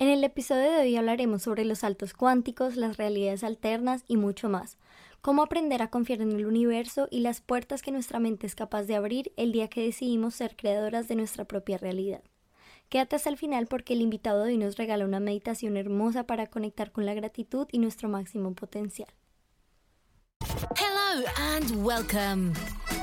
En el episodio de hoy hablaremos sobre los saltos cuánticos, las realidades alternas y mucho más. Cómo aprender a confiar en el universo y las puertas que nuestra mente es capaz de abrir el día que decidimos ser creadoras de nuestra propia realidad. Quédate hasta el final porque el invitado de hoy nos regala una meditación hermosa para conectar con la gratitud y nuestro máximo potencial. Hello and welcome.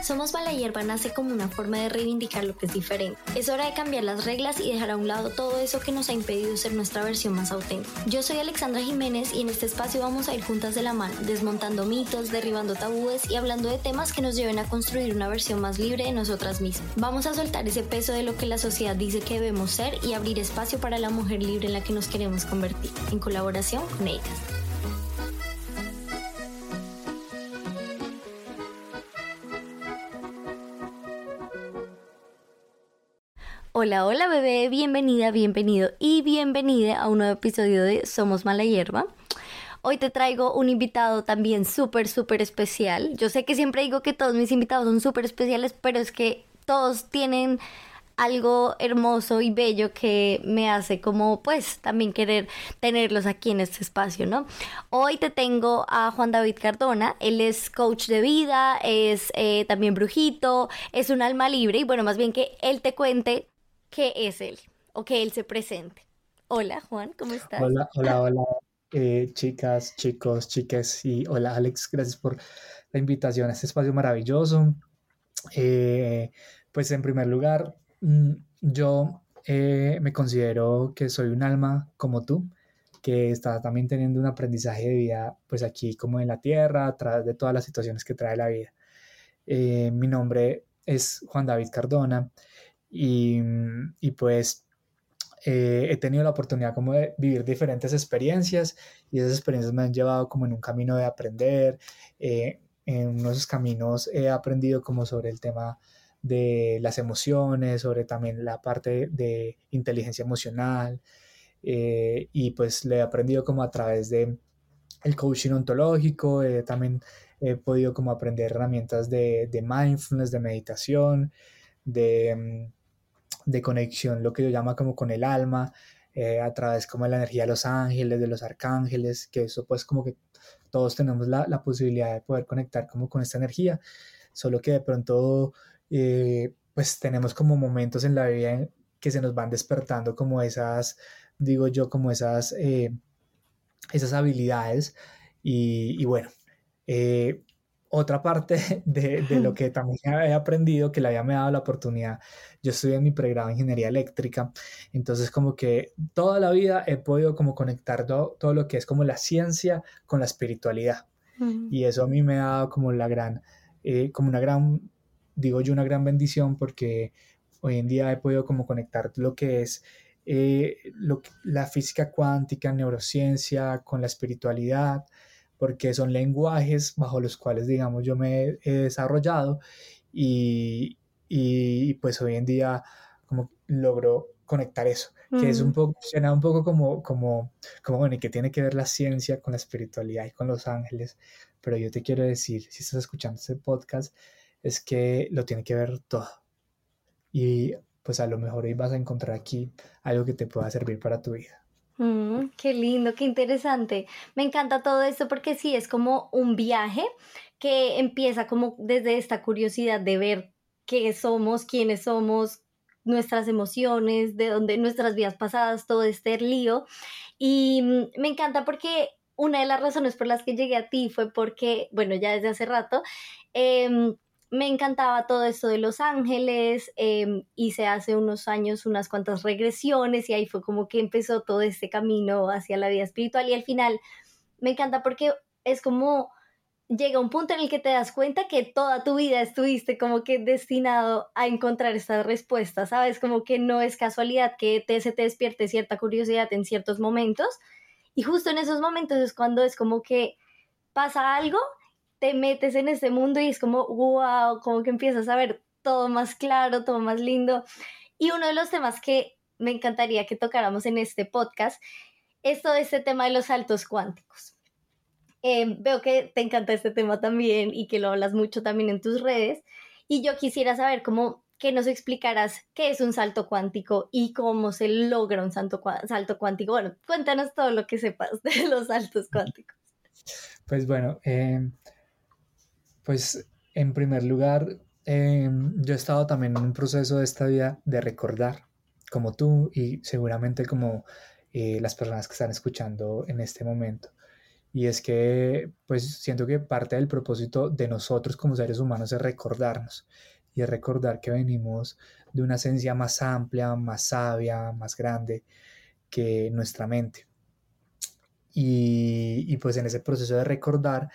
Somos Mala Hierba nace como una forma de reivindicar lo que es diferente. Es hora de cambiar las reglas y dejar a un lado todo eso que nos ha impedido ser nuestra versión más auténtica. Yo soy Alexandra Jiménez y en este espacio vamos a ir juntas de la mano, desmontando mitos, derribando tabúes y hablando de temas que nos lleven a construir una versión más libre de nosotras mismas. Vamos a soltar ese peso de lo que la sociedad dice que debemos ser y abrir espacio para la mujer libre en la que nos queremos convertir, en colaboración con ellas. Hola, hola bebé, bienvenida, bienvenido y bienvenida a un nuevo episodio de Somos Mala Hierba. Hoy te traigo un invitado también súper, súper especial. Yo sé que siempre digo que todos mis invitados son súper especiales, pero es que todos tienen algo hermoso y bello que me hace como pues también querer tenerlos aquí en este espacio, ¿no? Hoy te tengo a Juan David Cardona, él es coach de vida, es eh, también brujito, es un alma libre y bueno, más bien que él te cuente qué es él o que él se presente. Hola Juan, ¿cómo estás? Hola, hola, hola, eh, chicas, chicos, chiques y hola Alex, gracias por la invitación a este espacio maravilloso. Eh, pues en primer lugar, mm, yo eh, me considero que soy un alma como tú, que está también teniendo un aprendizaje de vida, pues aquí como en la tierra, a través de todas las situaciones que trae la vida. mi nombre es Juan David Cardona y, pues eh, he tenido la oportunidad como de vivir diferentes experiencias y esas experiencias me han llevado como en un camino de aprender. Eh, en uno de esos caminos he aprendido como sobre el tema de las emociones, sobre también la parte de inteligencia emocional eh, y pues le he aprendido como a través de el coaching ontológico, también he podido como aprender herramientas de, de mindfulness, de meditación, de mm, de conexión, lo que yo llamo como con el alma, eh, a través como de la energía de los ángeles, de los arcángeles, que eso pues como que todos tenemos la, la posibilidad de poder conectar como con esta energía, solo que de pronto eh, pues tenemos como momentos en la vida que se nos van despertando como esas, digo yo, como esas, eh, esas habilidades y, y bueno, otra parte de, de, lo que también he aprendido, que le había me dado la oportunidad, yo estudié en mi pregrado de ingeniería eléctrica, entonces como que toda la vida he podido como conectar todo, todo lo que es como la ciencia con la espiritualidad. Y eso a mí me ha dado como la gran, eh, como una gran, digo yo, una gran bendición porque hoy en día he podido como conectar lo que es eh, lo, la física cuántica, neurociencia con la espiritualidad, porque son lenguajes bajo los cuales, digamos, yo me he desarrollado y, y pues hoy en día como logro conectar eso, que es un mm. poco, suena un poco como, como, como, bueno, y que tiene que ver la ciencia con la espiritualidad y con los ángeles, pero yo te quiero decir, si estás escuchando este podcast, es que lo tiene que ver todo. Y pues a lo mejor hoy vas a encontrar aquí algo que te pueda servir para tu vida. Mm, qué lindo, qué interesante. Me encanta todo esto porque sí, es como un viaje que empieza como desde esta curiosidad de ver qué somos, quiénes somos, nuestras emociones, de dónde nuestras vidas pasadas, todo este lío. Y mm, me encanta porque una de las razones por las que llegué a ti fue porque, bueno, ya desde hace rato, em, me encantaba todo esto de Los Ángeles, em, hice hace unos años unas cuantas regresiones y ahí fue como que empezó todo este camino hacia la vida espiritual y al final me encanta porque es como llega un punto en el que te das cuenta que toda tu vida estuviste como que destinado a encontrar estas respuestas, ¿sabes? Como que no es casualidad que te, se te despierte cierta curiosidad en ciertos momentos y justo en esos momentos es cuando es como que pasa algo, te metes en ese mundo y es como, wow, como que empiezas a ver todo más claro, todo más lindo. Y uno de los temas que me encantaría que tocáramos en este podcast es todo este tema de los saltos cuánticos. Em, veo que te encanta este tema también y que lo hablas mucho también en tus redes. Y yo quisiera saber cómo que nos explicaras qué es un salto cuántico y cómo se logra un salto, salto cuántico. Bueno, cuéntanos todo lo que sepas de los saltos cuánticos. Pues bueno, em, pues en primer lugar, em, yo he estado también en un proceso de esta vida de recordar, como tú y seguramente como eh, las personas que están escuchando en este momento. Y es que, pues siento que parte del propósito de nosotros como seres humanos es recordarnos y es recordar que venimos de una esencia más amplia, más sabia, más grande que nuestra mente. Y, pues en ese proceso de recordar,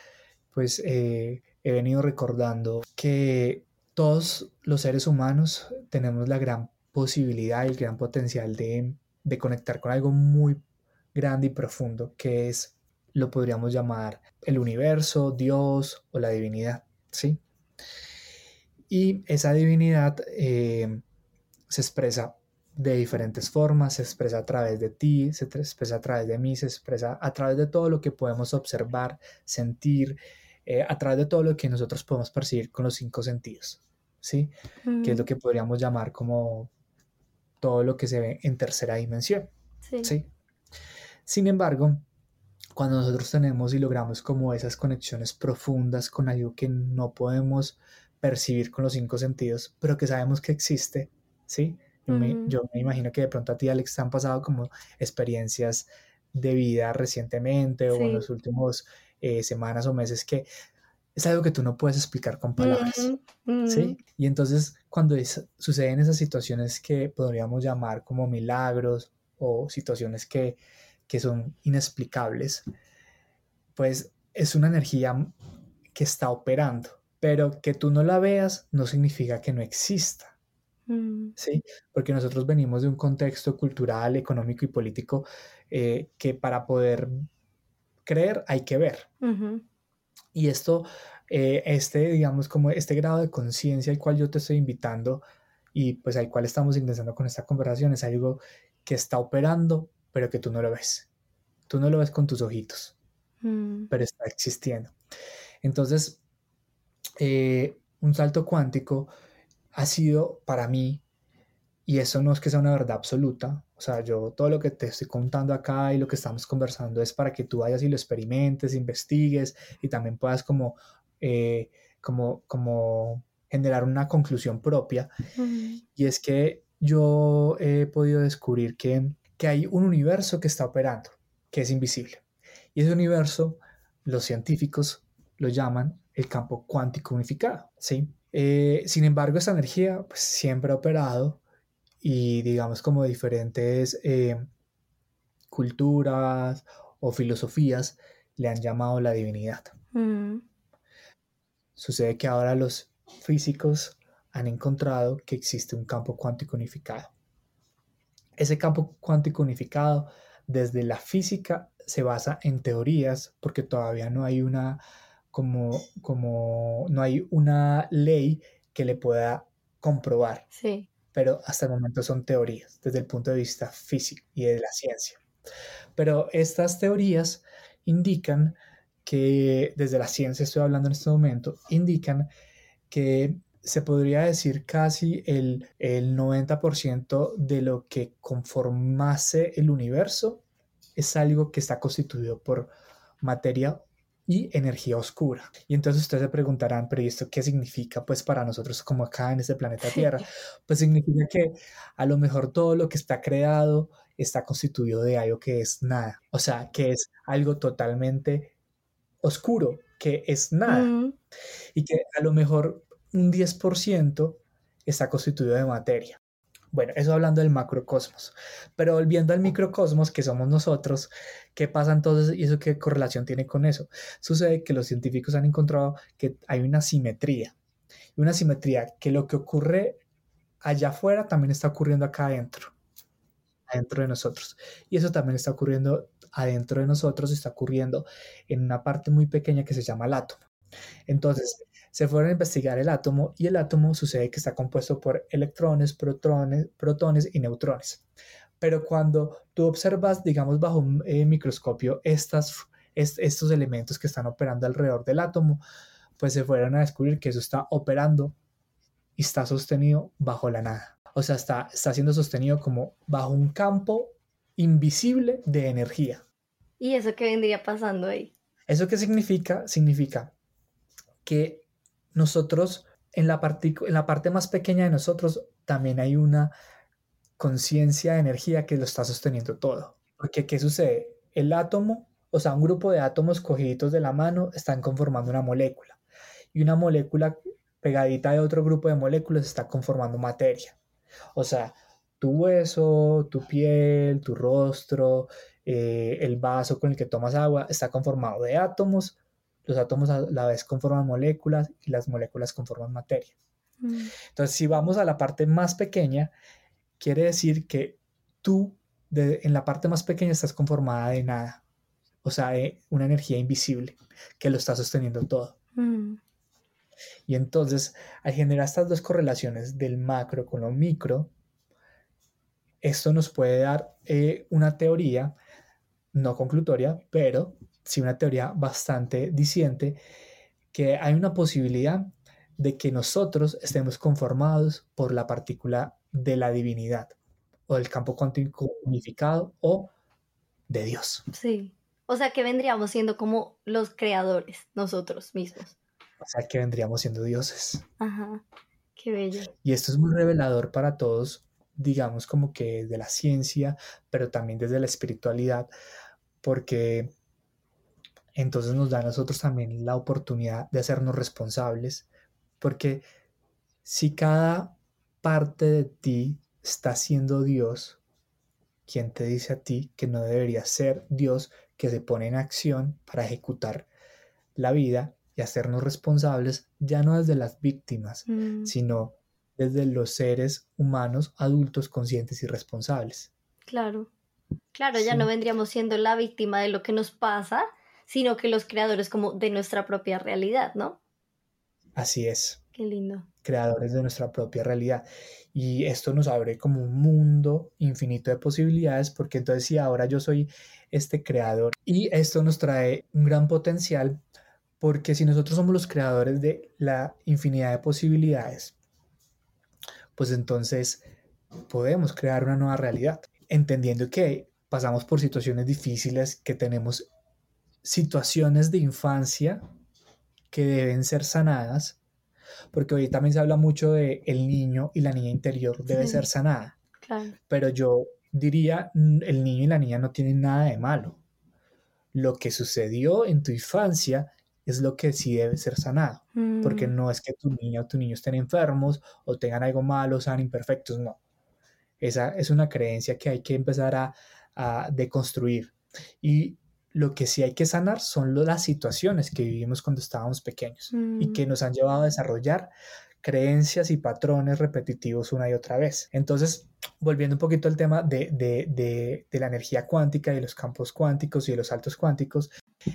pues eh, he venido recordando que todos los seres humanos tenemos la gran posibilidad y el gran potencial de, conectar con algo muy grande y profundo, que es lo podríamos llamar el universo, Dios o la divinidad, ¿sí? Y esa divinidad eh, se expresa de diferentes formas, se expresa a través de ti, se expresa a través de mí, se expresa a través de todo lo que podemos observar, sentir, eh, a través de todo lo que nosotros podemos percibir con los cinco sentidos, ¿sí? Que es lo mm. que podríamos llamar como todo lo que se ve en tercera dimensión, ¿sí? Sin embargo, cuando nosotros tenemos y logramos como esas conexiones profundas con algo que no podemos percibir con los cinco sentidos, pero que sabemos que existe, ¿sí? Yo, me, imagino que de pronto a ti, Alex, te han pasado como experiencias de vida recientemente o en los últimos eh, semanas o meses que es algo que tú no puedes explicar con palabras, ¿sí? Y entonces cuando suceden esas situaciones que podríamos llamar como milagros o situaciones que que son inexplicables, pues es una energía que está operando, pero que tú no la veas no significa que no exista. Mm. ¿Sí? Porque nosotros venimos de un contexto cultural, económico y político eh, que para poder creer hay que ver. Y esto, eh, este, digamos, como este grado de conciencia al cual yo te estoy invitando y pues al cual estamos ingresando con esta conversación es algo que está operando pero que tú no lo ves. Tú no lo ves con tus ojitos, mm. pero está existiendo. Entonces, eh, un salto cuántico ha sido para mí, y eso no es que sea una verdad absoluta, o sea, yo todo lo que te estoy contando acá y lo que estamos conversando es para que tú vayas y lo experimentes, investigues y también puedas como, eh, como, como generar una conclusión propia. Y es que yo he podido descubrir que que hay un universo que está operando, que es invisible. Y ese universo, los científicos lo llaman el campo cuántico unificado, ¿sí? Eh, sin embargo, esa energía pues, siempre ha operado y digamos como diferentes eh, culturas o filosofías le han llamado la divinidad. Mm. Sucede que ahora los físicos han encontrado que existe un campo cuántico unificado. Ese campo cuántico unificado desde la física se basa en teorías porque todavía no hay una como, como no hay una ley que le pueda comprobar. Sí. Pero hasta el momento son teorías desde el punto de vista físico y de la ciencia. Pero estas teorías indican que, desde la ciencia estoy hablando en este momento, indican que se podría decir casi el, el 90% de lo que conformase el universo es algo que está constituido por materia y energía oscura. Y entonces ustedes se preguntarán, pero ¿y esto qué significa pues para nosotros como acá en este planeta Tierra? Pues significa que a lo mejor todo lo que está creado está constituido de algo que es nada, o sea, que es algo totalmente oscuro, que es nada. Y que a lo mejor un 10% está constituido de materia. Bueno, eso hablando del macrocosmos. Pero volviendo al microcosmos, que somos nosotros, ¿qué pasa entonces y eso qué correlación tiene con eso? Sucede que los científicos han encontrado que hay una simetría. Una simetría que lo que ocurre allá afuera también está ocurriendo acá adentro, adentro de nosotros. Y eso también está ocurriendo adentro de nosotros, está ocurriendo en una parte muy pequeña que se llama el átomo. Entonces, se fueron a investigar el átomo y el átomo sucede que está compuesto por electrones, protones, protones y neutrones. Pero cuando tú observas, digamos, bajo un eh, microscopio estas, estos elementos que están operando alrededor del átomo, pues se fueron a descubrir que eso está operando y está sostenido bajo la nada. O sea, está, está siendo sostenido como bajo un campo invisible de energía. ¿Y eso qué vendría pasando ahí? ¿Eso qué significa? Significa que nosotros, en la, parte más pequeña de nosotros, también hay una conciencia de energía que lo está sosteniendo todo. Porque, ¿qué sucede? El átomo, o sea, un grupo de átomos cogiditos de la mano están conformando una molécula. Y una molécula pegadita de otro grupo de moléculas está conformando materia. O sea, tu hueso, tu piel, tu rostro, eh, el vaso con el que tomas agua está conformado de átomos. Los átomos a la vez conforman moléculas y las moléculas conforman materia. Mm. Entonces, si vamos a la parte más pequeña, quiere decir que tú en la parte más pequeña estás conformada de nada. O sea, de una energía invisible que lo está sosteniendo todo. Mm. Y entonces, al generar estas dos correlaciones del macro con lo micro, esto nos puede dar eh, una teoría, no conclutoria, pero sí una teoría bastante diciente, que hay una posibilidad de que nosotros estemos conformados por la partícula de la divinidad o del campo cuántico unificado o de Dios. Sí, o sea que vendríamos siendo como los creadores nosotros mismos. O sea que vendríamos siendo dioses. Ajá, qué bello. Y esto es muy revelador para todos digamos como que de la ciencia, pero también desde la espiritualidad, porque entonces nos da a nosotros también la oportunidad de hacernos responsables, porque si cada parte de ti está siendo Dios, quien te dice a ti que no debería ser Dios que se pone en acción para ejecutar la vida y hacernos responsables ya no desde las víctimas, mm. sino desde los seres humanos adultos conscientes y responsables. Claro, claro, ya no vendríamos siendo la víctima de lo que nos pasa, sino que los creadores como de nuestra propia realidad, ¿no? Así es. Qué lindo. Creadores de nuestra propia realidad. Y esto nos abre como un mundo infinito de posibilidades, porque entonces si ahora yo soy este creador y esto nos trae un gran potencial, porque si nosotros somos los creadores de la infinidad de posibilidades, pues entonces podemos crear una nueva realidad, entendiendo que pasamos por situaciones difíciles, que tenemos situaciones de infancia que deben ser sanadas, porque hoy también se habla mucho de el niño y la niña interior debe ser sanada. Pero yo diría, el niño y la niña no tienen nada de malo. Lo que sucedió en tu infancia es lo que sí debe ser sanado, porque mm. no es que tu niña o tu niño estén enfermos o tengan algo malo, sean imperfectos, no. Esa es una creencia que hay que empezar a, a deconstruir. Y lo que sí hay que sanar son las situaciones que vivimos cuando estábamos pequeños y mm. que nos han llevado a desarrollar creencias y patrones repetitivos una y otra vez. Entonces, volviendo un poquito al tema de, de, de, de la energía cuántica y los campos cuánticos y de los saltos cuánticos,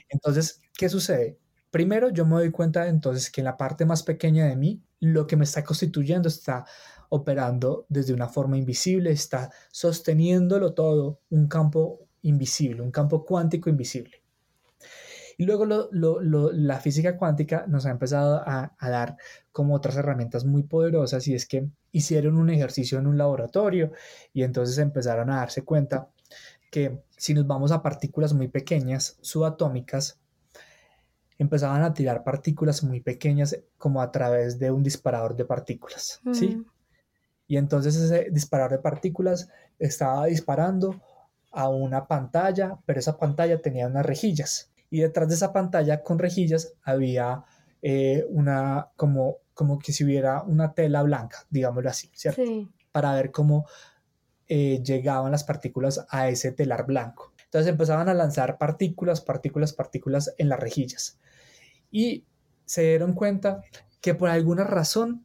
entonces, ¿qué sucede? Primero, yo me doy cuenta entonces que en la parte más pequeña de mí, lo que me está constituyendo está operando desde una forma invisible, está sosteniéndolo todo un campo invisible, un campo cuántico invisible. Y luego la física cuántica nos ha empezado a, a, dar como otras herramientas muy poderosas y es que hicieron un ejercicio en un laboratorio y entonces empezaron a darse cuenta que si nos vamos a partículas muy pequeñas, subatómicas, empezaban a tirar partículas muy pequeñas como a través de un disparador de partículas, ¿sí? Mm. Y entonces ese disparador de partículas estaba disparando a una pantalla, pero esa pantalla tenía unas rejillas. Y detrás de esa pantalla con rejillas había eh, una, como, como que si hubiera una tela blanca, digámoslo así, ¿cierto? Sí. Para ver cómo eh, llegaban las partículas a ese telar blanco. Entonces empezaban a lanzar partículas, partículas, partículas en las rejillas y se dieron cuenta que por alguna razón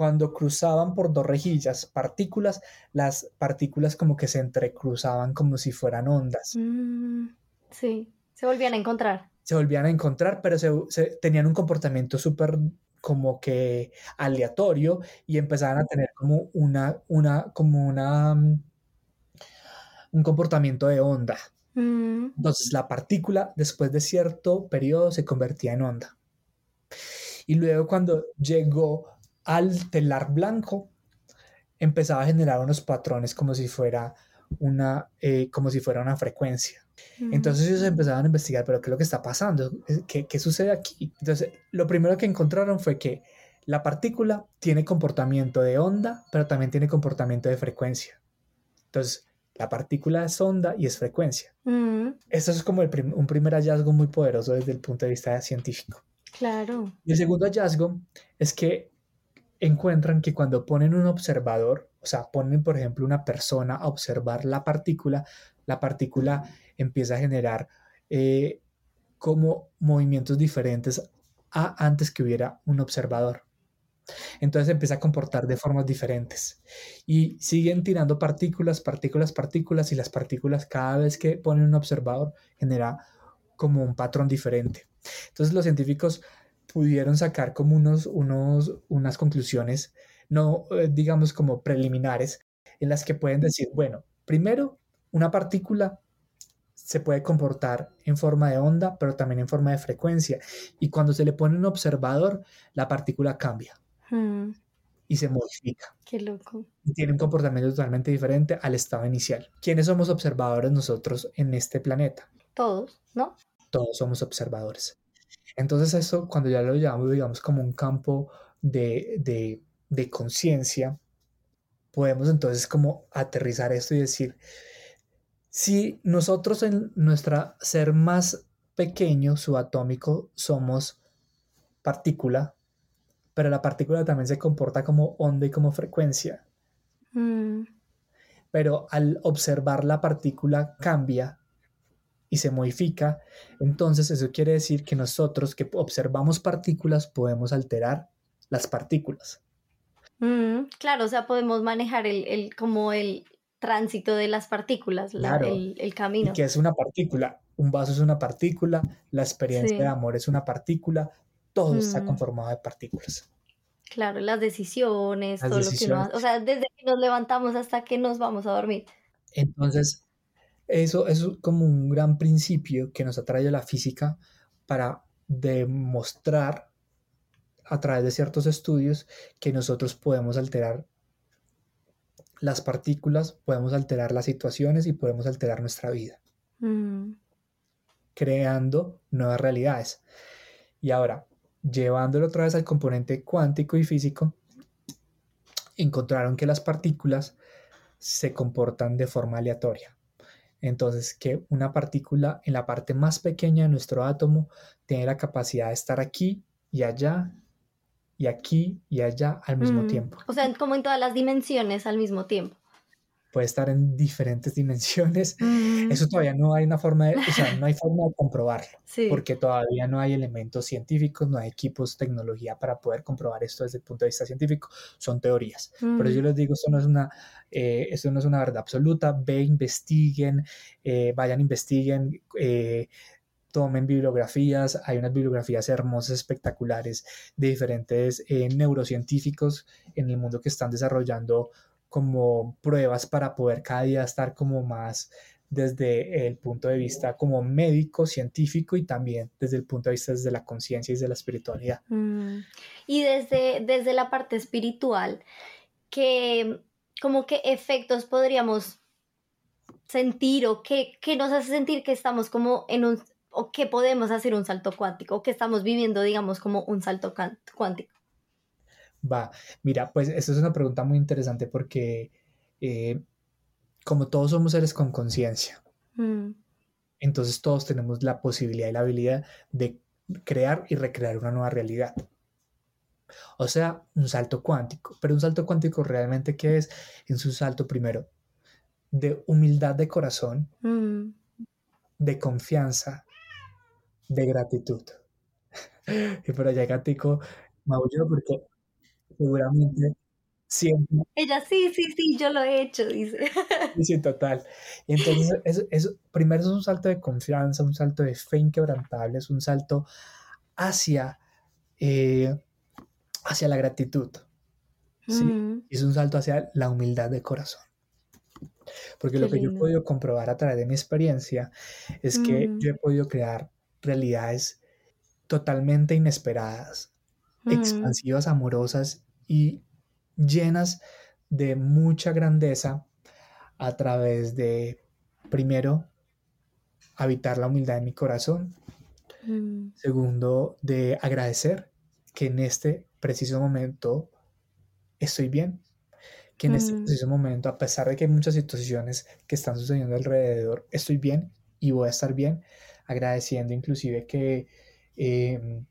cuando cruzaban por dos rejillas partículas, las partículas como que se entrecruzaban como si fueran ondas. Mm, sí, se volvían a encontrar. Se volvían a encontrar, pero se, tenían un comportamiento súper como que aleatorio y empezaban a tener como una, una, como una, mm, un comportamiento de onda. Mm. Entonces la partícula después de cierto periodo se convertía en onda. Y luego cuando llegó al telar blanco empezaba a generar unos patrones como si fuera una, eh, como si fuera una frecuencia. Entonces ellos empezaban a investigar, pero ¿qué es lo que está pasando? ¿Qué, ¿Qué, sucede aquí? Entonces, lo primero que encontraron fue que la partícula tiene comportamiento de onda, pero también tiene comportamiento de frecuencia. Entonces, la partícula es onda y es frecuencia. Esto es como un primer hallazgo muy poderoso desde el punto de vista científico. Claro. Y el segundo hallazgo es que encuentran que cuando ponen un observador, o sea, ponen por ejemplo una persona a observar la partícula, la partícula empieza a generar eh, como movimientos diferentes a antes que hubiera un observador. Entonces empieza a comportar de formas diferentes. Y siguen tirando partículas, partículas, partículas, y las partículas cada vez que ponen un observador genera como un patrón diferente. Entonces los científicos pudieron sacar como unos, unos, unas conclusiones, no eh, digamos como preliminares, en las que pueden decir, bueno, primero, una partícula se puede comportar en forma de onda, pero también en forma de frecuencia. Y cuando se le pone un observador, la partícula cambia. Mm. Y se modifica. Qué loco. Y tiene un comportamiento totalmente diferente al estado inicial. ¿Quiénes somos observadores nosotros en este planeta? Todos, ¿no? Todos somos observadores. Entonces eso, cuando ya lo llamamos, digamos, como un campo de, de, de conciencia, podemos entonces como aterrizar esto y decir, si nosotros en nuestro ser más pequeño, subatómico, somos partícula, pero la partícula también se comporta como onda y como frecuencia. Mm. Pero al observar la partícula cambia y se modifica, entonces eso quiere decir que nosotros que observamos partículas podemos alterar las partículas. Mm, claro, o sea, podemos manejar el, como el tránsito de las partículas, el, camino. Que es una partícula, un vaso es una partícula, la experiencia de amor es una partícula, todo está mm. conformado de partículas. Claro, las decisiones, todo lo que nos, o sea, desde que nos levantamos hasta que nos vamos a dormir. Entonces, eso, es como un gran principio que nos atrae la física para demostrar a través de ciertos estudios que nosotros podemos alterar las partículas, podemos alterar las situaciones y podemos alterar nuestra vida, mm. creando nuevas realidades. Y ahora, llevándolo otra vez al componente cuántico y físico, encontraron que las partículas se comportan de forma aleatoria. Entonces, que una partícula en la parte más pequeña de nuestro átomo tiene la capacidad de estar aquí y allá y aquí y allá al mismo mm. tiempo. O sea, como en todas las dimensiones al mismo tiempo puede estar en diferentes dimensiones. Mm. Eso todavía no hay una forma de, o sea, no hay forma de comprobarlo, porque todavía no hay elementos científicos, no hay equipos, tecnología para poder comprobar esto desde el punto de vista científico. Son teorías. Pero yo mm. les digo, esto no es una, eh, esto no es una verdad absoluta. Ve, investiguen, eh, vayan, investiguen. Eh, tomen bibliografías, hay unas bibliografías hermosas, espectaculares de diferentes neurocientíficos en el mundo que están desarrollando como pruebas para poder cada día estar como más desde el punto de vista como médico, científico y también desde el punto de vista desde la conciencia y desde la espiritualidad. Mm. Y desde, desde la parte espiritual, ¿qué, como qué efectos podríamos sentir o qué, qué, nos hace sentir que estamos como en un, o que podemos hacer un salto cuántico, o que estamos viviendo, digamos, como un salto cuántico? Va, mira, pues esta es una pregunta muy interesante porque eh, como todos somos seres con conciencia, mm. entonces todos tenemos la posibilidad y la habilidad de crear y recrear una nueva realidad. O sea, un salto cuántico. Pero un salto cuántico realmente qué es? Es un salto primero de humildad de corazón, mm. de confianza, de gratitud. y por allá Gatico maulló porque seguramente siempre. Ella, sí, sí, sí, yo lo he hecho, dice. Sí, total. Entonces, eso, primero es un salto de confianza, un salto de fe inquebrantable, es un salto hacia, eh, hacia la gratitud. ¿sí? Mm. Es un salto hacia la humildad de corazón. Porque lo que yo he podido comprobar a través de mi experiencia es que mm. yo he podido crear realidades totalmente inesperadas, mm. expansivas, amorosas y llenas de mucha grandeza a través de, primero, habitar la humildad en mi corazón. Mm. Segundo, de agradecer que en este preciso momento estoy bien. Que en este mm. preciso momento, a pesar de que hay muchas situaciones que están sucediendo alrededor, estoy bien y voy a estar bien. Agradeciendo inclusive que, em,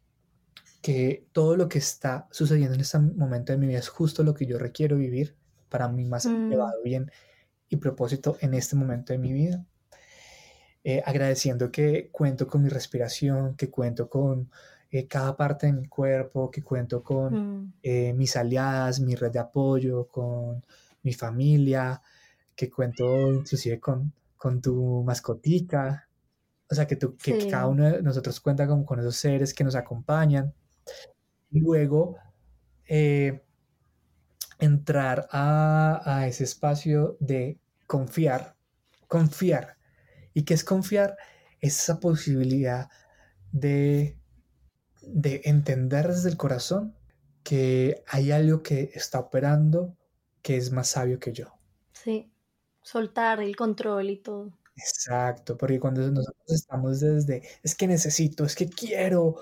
que todo lo que está sucediendo en este momento de mi vida es justo lo que yo requiero vivir para mi más mm. elevado bien y propósito en este momento de mi vida. Eh, agradeciendo que cuento con mi respiración, que cuento con eh, cada parte de mi cuerpo, que cuento con mm. eh, mis aliadas, mi red de apoyo, con mi familia, que cuento inclusive con, con tu mascotica, o sea, que, tú, que cada uno de nosotros cuenta con, con esos seres que nos acompañan. Luego, entrar a, a ese espacio de confiar, confiar ¿Y qué es confiar? Esa posibilidad de, de entender desde el corazón que hay algo que está operando que es más sabio que yo. Sí, soltar el control y todo. Exacto, porque cuando nosotros estamos desde, es que necesito, es que quiero,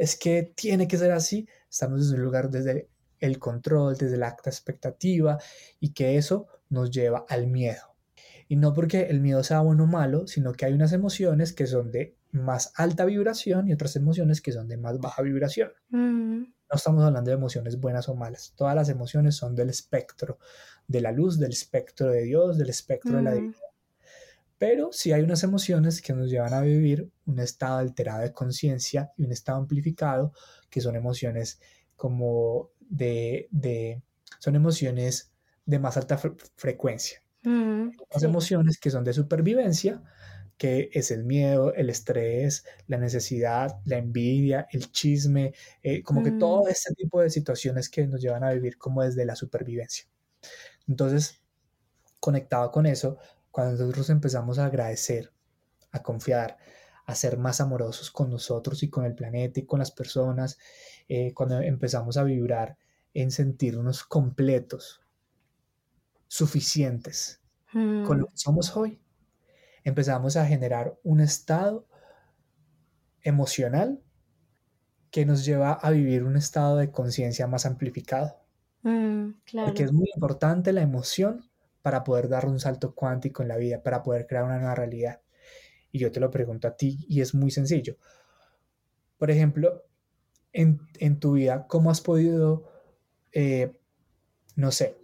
es que tiene que ser así, estamos desde un lugar desde el control, desde la expectativa y que eso nos lleva al miedo. Y no porque el miedo sea bueno o malo, sino que hay unas emociones que son de más alta vibración y otras emociones que son de más baja vibración. Mm. No estamos hablando de emociones buenas o malas. Todas las emociones son del espectro de la luz, del espectro de Dios, del espectro de la mm. divinidad. Pero sí hay unas emociones que nos llevan a vivir un estado alterado de conciencia y un estado amplificado, que son emociones como de, de son emociones de más alta frecuencia. Mm, las emociones que son de supervivencia, que es el miedo, el estrés, la necesidad, la envidia, el chisme, eh, como que todo mm. este tipo de situaciones que nos llevan a vivir como desde la supervivencia. Entonces, conectado con eso, cuando nosotros empezamos a agradecer, a confiar, a ser más amorosos con nosotros y con el planeta y con las personas, eh, cuando empezamos a vibrar en sentirnos completos, suficientes con lo mm. que somos hoy, empezamos a generar un estado emocional que nos lleva a vivir un estado de conciencia más amplificado. Mm, Porque es muy importante la emoción para poder dar un salto cuántico en la vida, para poder crear una nueva realidad. Y yo te lo pregunto a ti y es muy sencillo. Por ejemplo, en, tu vida, ¿cómo has podido, eh, no sé,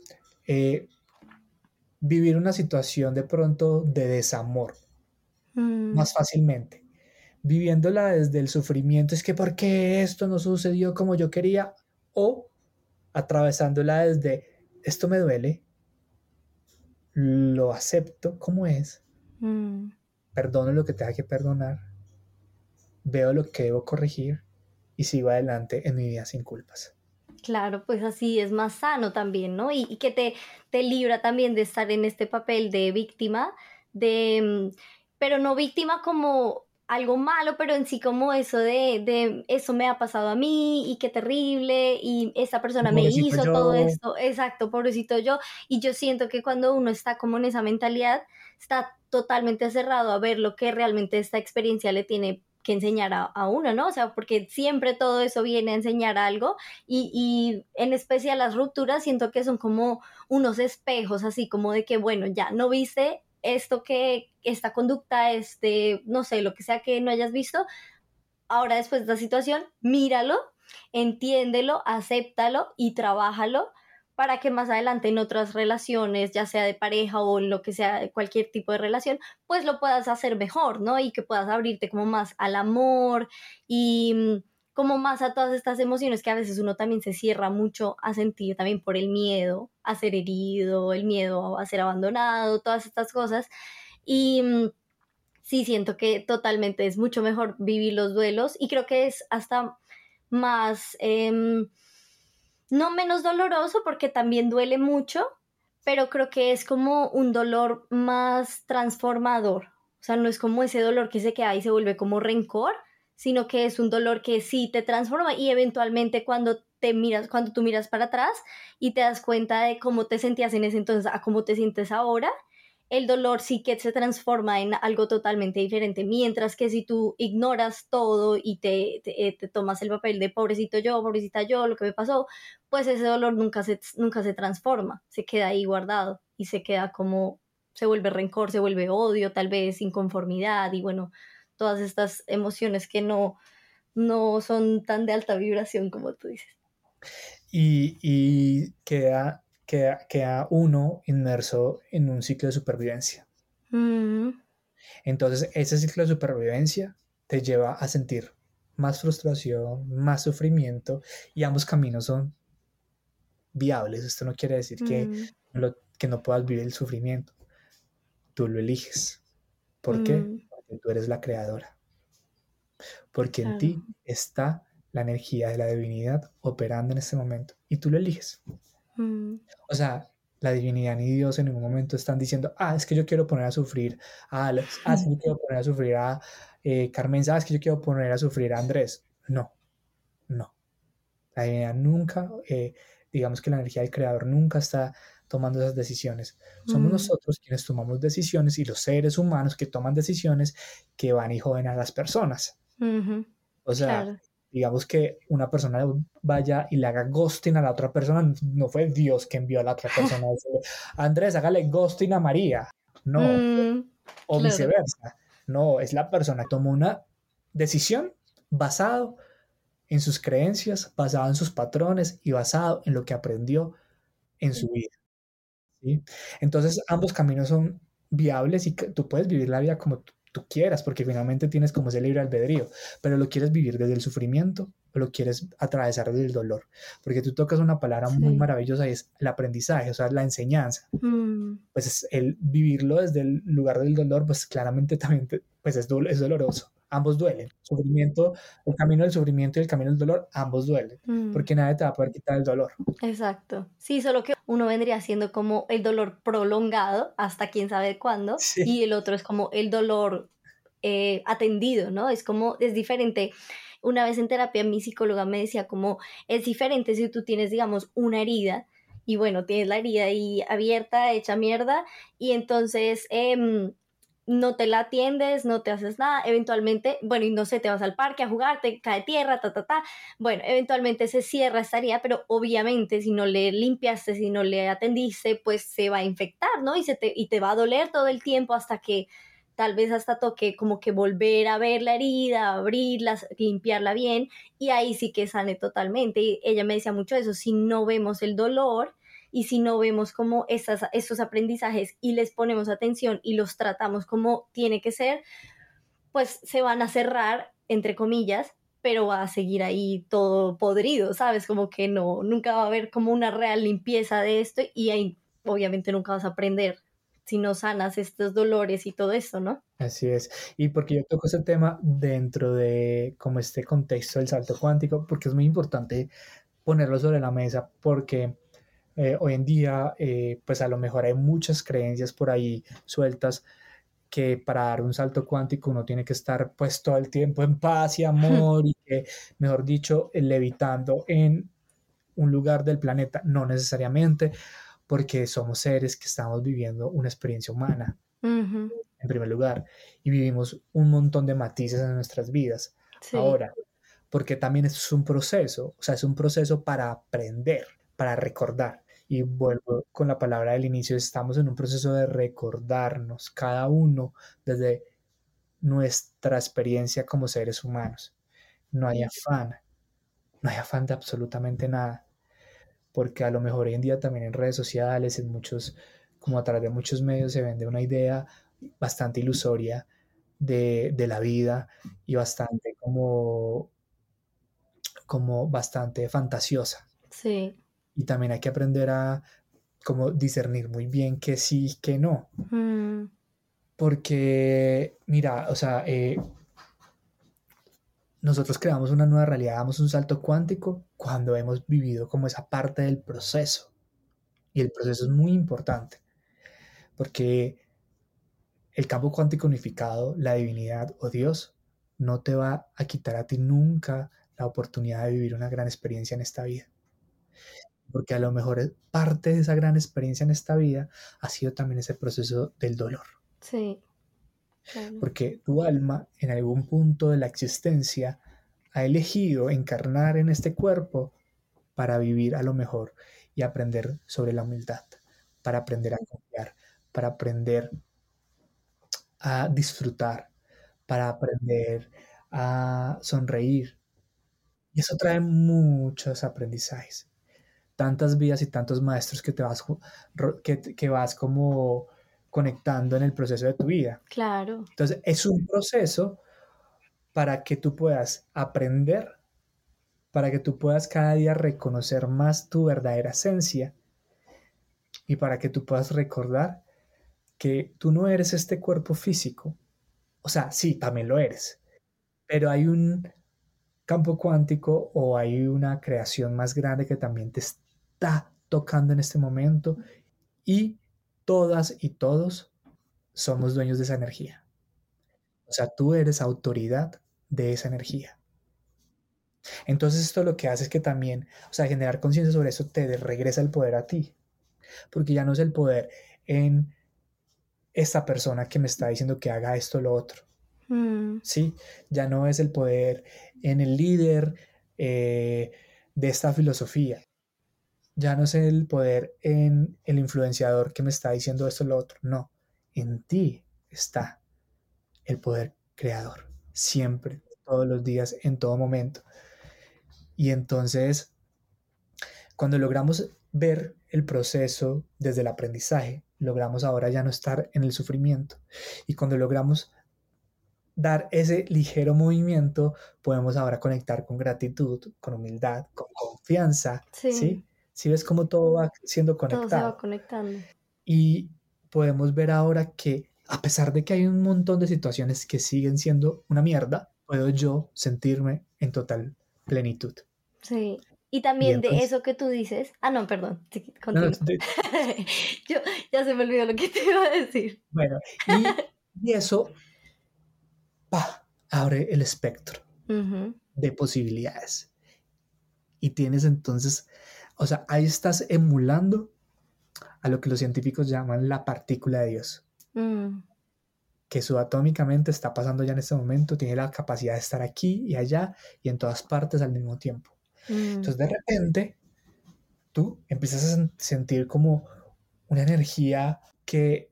eh, vivir una situación de pronto de desamor mm. más fácilmente. Viviéndola desde el sufrimiento, es que ¿por qué esto no sucedió como yo quería? O atravesándola desde esto me duele, lo acepto como es, mm. perdono lo que tenga que perdonar, veo lo que debo corregir y sigo adelante en mi vida sin culpas. Claro, pues así es más sano también, ¿no? Y, que te, te libra también de estar en este papel de víctima, de, mm, pero no víctima como algo malo, pero en sí como eso de, de eso me ha pasado a mí y qué terrible y esa persona me hizo todo esto, exacto, pobrecito yo. Y yo siento que cuando uno está como en esa mentalidad, está totalmente cerrado a ver lo que realmente esta experiencia le tiene que enseñar a, uno, ¿no? O sea, porque siempre todo eso viene a enseñar algo y, y, en especial las rupturas siento que son como unos espejos, así como de que, bueno, ya no viste esto que, esta conducta, este, no sé, lo que sea que no hayas visto, ahora después de esta situación, míralo, entiéndelo, acéptalo y trabájalo para que más adelante en otras relaciones, ya sea de pareja o en lo que sea, cualquier tipo de relación, pues lo puedas hacer mejor, ¿no? Y que puedas abrirte como más al amor y mm, como más a todas estas emociones que a veces uno también se cierra mucho a sentir también por el miedo a ser herido, el miedo a ser abandonado, todas estas cosas. Y mm, sí, siento que totalmente es mucho mejor vivir los duelos y creo que es hasta más... Em, no menos doloroso porque también duele mucho, pero creo que es como un dolor más transformador. O sea, no es como ese dolor que se queda y se vuelve como rencor, sino que es un dolor que sí te transforma y eventualmente cuando te miras, cuando tú miras para atrás y te das cuenta de cómo te sentías en ese entonces a cómo te sientes ahora, el dolor sí que se transforma en algo totalmente diferente. Mientras que si tú ignoras todo y te, te, eh, tomas el papel de pobrecito yo, pobrecita yo, lo que me pasó, pues ese dolor nunca se, nunca se transforma, se queda ahí guardado y se queda como, se vuelve rencor, se vuelve odio, tal vez inconformidad y bueno, todas estas emociones que no, no son tan de alta vibración como tú dices. Y, y queda queda, uno inmerso en un ciclo de supervivencia. Mm. Entonces, ese ciclo de supervivencia te lleva a sentir más frustración, más sufrimiento y ambos caminos son viables. Esto no quiere decir que, mm. que no puedas vivir el sufrimiento. Tú lo eliges. ¿Por qué? Porque tú eres la creadora. Porque en ti está la energía de la divinidad operando en este momento y tú lo eliges. Mm. O sea, la divinidad ni Dios en ningún momento están diciendo, ah, es que yo quiero poner a sufrir a Alex, ah, es que yo quiero poner a sufrir a eh, Carmen, ah, es que yo quiero poner a sufrir a Andrés. No, no. La divinidad nunca, eh, digamos que la energía del creador nunca está tomando esas decisiones. Somos mm. nosotros quienes tomamos decisiones y los seres humanos que toman decisiones que van y joden a las personas. O sea, digamos que una persona vaya y le haga ghosting a la otra persona, no fue Dios que envió a la otra persona. Andrés, hágale ghosting a María. No. Mm, o viceversa. No, es la persona que tomó una decisión basado en sus creencias, basado en sus patrones y basado en lo que aprendió en su vida. ¿Sí? Entonces, ambos caminos son viables y tú puedes vivir la vida como tú quieras, porque finalmente tienes como ese libre albedrío, pero lo quieres vivir desde el sufrimiento o lo quieres atravesar desde el dolor, porque tú tocas una palabra muy maravillosa y es el aprendizaje, o sea, la enseñanza. Mm. Pues el vivirlo desde el lugar del dolor, pues claramente también pues es, es doloroso. Ambos duelen. Sufrimiento, el camino del sufrimiento y el camino del dolor, ambos duelen, mm. porque nadie te va a poder quitar el dolor. Exacto. Sí, solo que uno vendría siendo como el dolor prolongado hasta quién sabe cuándo y el otro es como el dolor eh, atendido, ¿no? Es como, es diferente. Una vez en terapia mi psicóloga me decía como es diferente si tú tienes, digamos, una herida y bueno, tienes la herida ahí abierta, hecha mierda y entonces... Em, no te la atiendes, no te haces nada, eventualmente, bueno, y no sé, te vas al parque a jugar, te cae tierra, ta, ta, ta, bueno, eventualmente se cierra esta herida, pero obviamente si no le limpiaste, si no le atendiste, pues se va a infectar, ¿no? Y, se te, y te va a doler todo el tiempo hasta que tal vez hasta toque como que volver a ver la herida, abrirla, limpiarla bien, y ahí sí que sane totalmente. Y ella me decía mucho eso, si no vemos el dolor, y si no vemos como esas, esos aprendizajes y les ponemos atención y los tratamos como tiene que ser, pues se van a cerrar, entre comillas, pero va a seguir ahí todo podrido, ¿sabes? Como que no, nunca va a haber como una real limpieza de esto y ahí obviamente nunca vas a aprender si no sanas estos dolores y todo eso, ¿no? Así es. Y porque yo toco ese tema dentro de como este contexto del salto cuántico, porque es muy importante ponerlo sobre la mesa, porque eh, hoy en día, eh, pues a lo mejor hay muchas creencias por ahí sueltas que para dar un salto cuántico uno tiene que estar pues todo el tiempo en paz y amor y que, mejor dicho, levitando en un lugar del planeta, no necesariamente, porque somos seres que estamos viviendo una experiencia humana, en primer lugar, y vivimos un montón de matices en nuestras vidas. Ahora, porque también es un proceso, o sea, es un proceso para aprender, para recordar. Y vuelvo con la palabra del inicio, estamos en un proceso de recordarnos cada uno desde nuestra experiencia como seres humanos. No hay afán, no hay afán de absolutamente nada, porque a lo mejor hoy en día también en redes sociales, en muchos, como a través de muchos medios se vende una idea bastante ilusoria de, de la vida y bastante como, como bastante fantasiosa. Sí y también hay que aprender a como discernir muy bien que sí y que no. Mm. Porque, mira, o sea, eh, nosotros creamos una nueva realidad, damos un salto cuántico cuando hemos vivido como esa parte del proceso. Y el proceso es muy importante, porque el campo cuántico unificado, la divinidad o Dios, no te va a quitar a ti nunca la oportunidad de vivir una gran experiencia en esta vida. Porque a lo mejor parte de esa gran experiencia en esta vida ha sido también ese proceso del dolor. Sí. Porque tu alma en algún punto de la existencia ha elegido encarnar en este cuerpo para vivir a lo mejor y aprender sobre la humildad, para aprender a confiar, para aprender a disfrutar, para aprender a sonreír. Y eso trae muchos aprendizajes. Tantas vidas y tantos maestros que te vas, que, que vas como conectando en el proceso de tu vida. Claro. Entonces, es un proceso para que tú puedas aprender, para que tú puedas cada día reconocer más tu verdadera esencia y para que tú puedas recordar que tú no eres este cuerpo físico. O sea, sí, también lo eres, pero hay un campo cuántico o hay una creación más grande que también te está tocando en este momento y todas y todos somos dueños de esa energía. O sea, tú eres autoridad de esa energía. Entonces esto lo que hace es que también, o sea, generar conciencia sobre eso te regresa el poder a ti, porque ya no es el poder en esta persona que me está diciendo que haga esto o lo otro. Mm. Sí, ya no es el poder en el líder eh, de esta filosofía. Ya no es el poder en el influenciador que me está diciendo esto o lo otro. No, en ti está el poder creador. Siempre, todos los días, en todo momento. Y entonces, cuando logramos ver el proceso desde el aprendizaje, logramos ahora ya no estar en el sufrimiento. Y cuando logramos dar ese ligero movimiento, podemos ahora conectar con gratitud, con humildad, con confianza. Sí. ¿Sí? Ves cómo todo va siendo conectado? Todo se va conectando. Y podemos ver ahora que a pesar de que hay un montón de situaciones que siguen siendo una mierda, puedo yo sentirme en total plenitud. Sí. Y también de eso que tú dices. Ah, no, perdón. Yo ya se me olvidó lo que te iba a decir. Bueno, y, eso abre el espectro de posibilidades. Y tienes entonces, o sea, ahí estás emulando a lo que los científicos llaman la partícula de Dios. Mm. Que subatómicamente está pasando ya en este momento, tiene la capacidad de estar aquí y allá y en todas partes al mismo tiempo. Mm. Entonces de repente tú empiezas a sentir como una energía que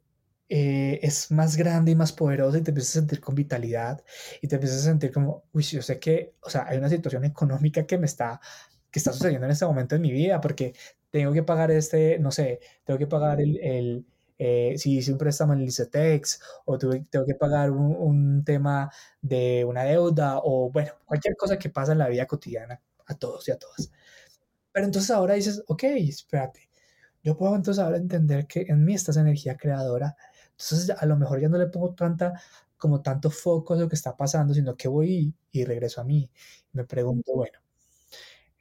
eh, es más grande y más poderosa y te empiezas a sentir con vitalidad y te empiezas a sentir como, uy, yo sé que, o sea, hay una situación económica que me está, que está sucediendo en este momento en mi vida porque tengo que pagar este, no sé, tengo que pagar el, el eh, si hice un préstamo en el ICETEX o tengo que pagar un, un tema de una deuda o bueno, cualquier cosa que pasa en la vida cotidiana a todos y a todas. Pero entonces ahora dices, ok, espérate, yo puedo entonces ahora entender que en mí está esa energía creadora, entonces a lo mejor ya no le pongo tanta, como tanto foco a lo que está pasando, sino que voy y, regreso a mí. Me pregunto, bueno,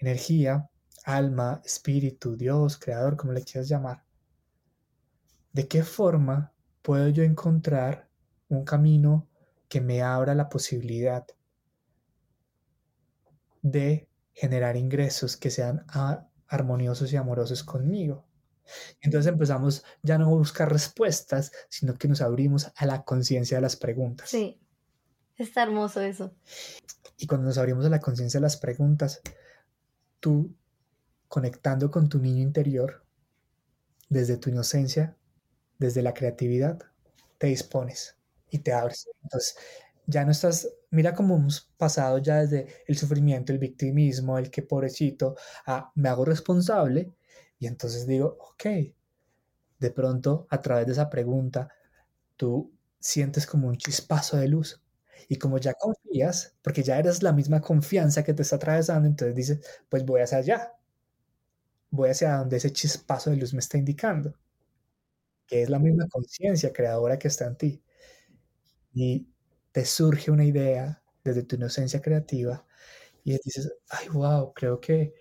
energía, alma, espíritu, Dios, creador, como le quieras llamar, ¿de qué forma puedo yo encontrar un camino que me abra la posibilidad de generar ingresos que sean armoniosos y amorosos conmigo. Entonces empezamos ya no a buscar respuestas, sino que nos abrimos a la conciencia de las preguntas. Sí, está hermoso eso. Y cuando nos abrimos a la conciencia de las preguntas, tú conectando con tu niño interior, desde tu inocencia, desde la creatividad, te dispones y te abres. Entonces, ya no estás, mira cómo hemos pasado ya desde el sufrimiento, el victimismo, el que pobrecito, a me hago responsable y entonces digo, ok, de pronto a través de esa pregunta tú sientes como un chispazo de luz y como ya confías, porque ya eres la misma confianza que te está atravesando, entonces dices, pues voy hacia allá, voy hacia donde ese chispazo de luz me está indicando, que es la misma conciencia creadora que está en ti. Y te surge una idea desde tu inocencia creativa y dices, ay, wow, creo que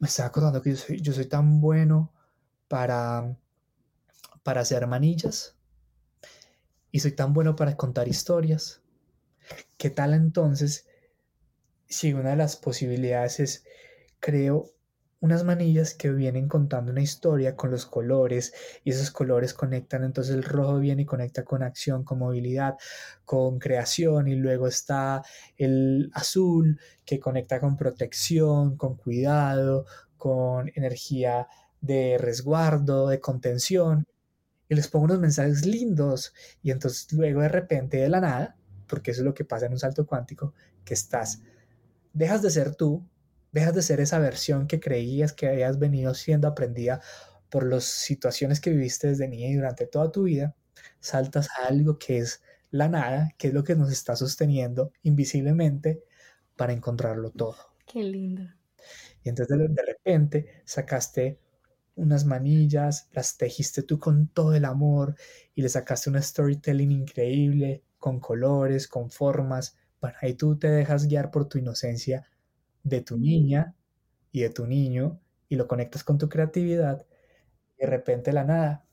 me estaba acordando que yo soy, yo soy tan bueno para, para hacer manillas y soy tan bueno para contar historias. ¿Qué tal entonces si una de las posibilidades es creo unas manillas que vienen contando una historia con los colores y esos colores conectan, entonces el rojo viene y conecta con acción, con movilidad, con creación y luego está el azul que conecta con protección, con cuidado, con energía de resguardo, de contención y les pongo unos mensajes lindos y entonces luego de repente de la nada, porque eso es lo que pasa en un salto cuántico, que estás, dejas de ser tú Dejas de ser esa versión que creías que habías venido siendo aprendida por las situaciones que viviste desde niña y durante toda tu vida, saltas a algo que es la nada, que es lo que nos está sosteniendo invisiblemente para encontrarlo todo. Qué lindo. Y entonces de repente sacaste unas manillas, las tejiste tú con todo el amor y le sacaste un storytelling increíble, con colores, con formas. Bueno, ahí tú te dejas guiar por tu inocencia de tu niña y de tu niño y lo conectas con tu creatividad y de repente la nada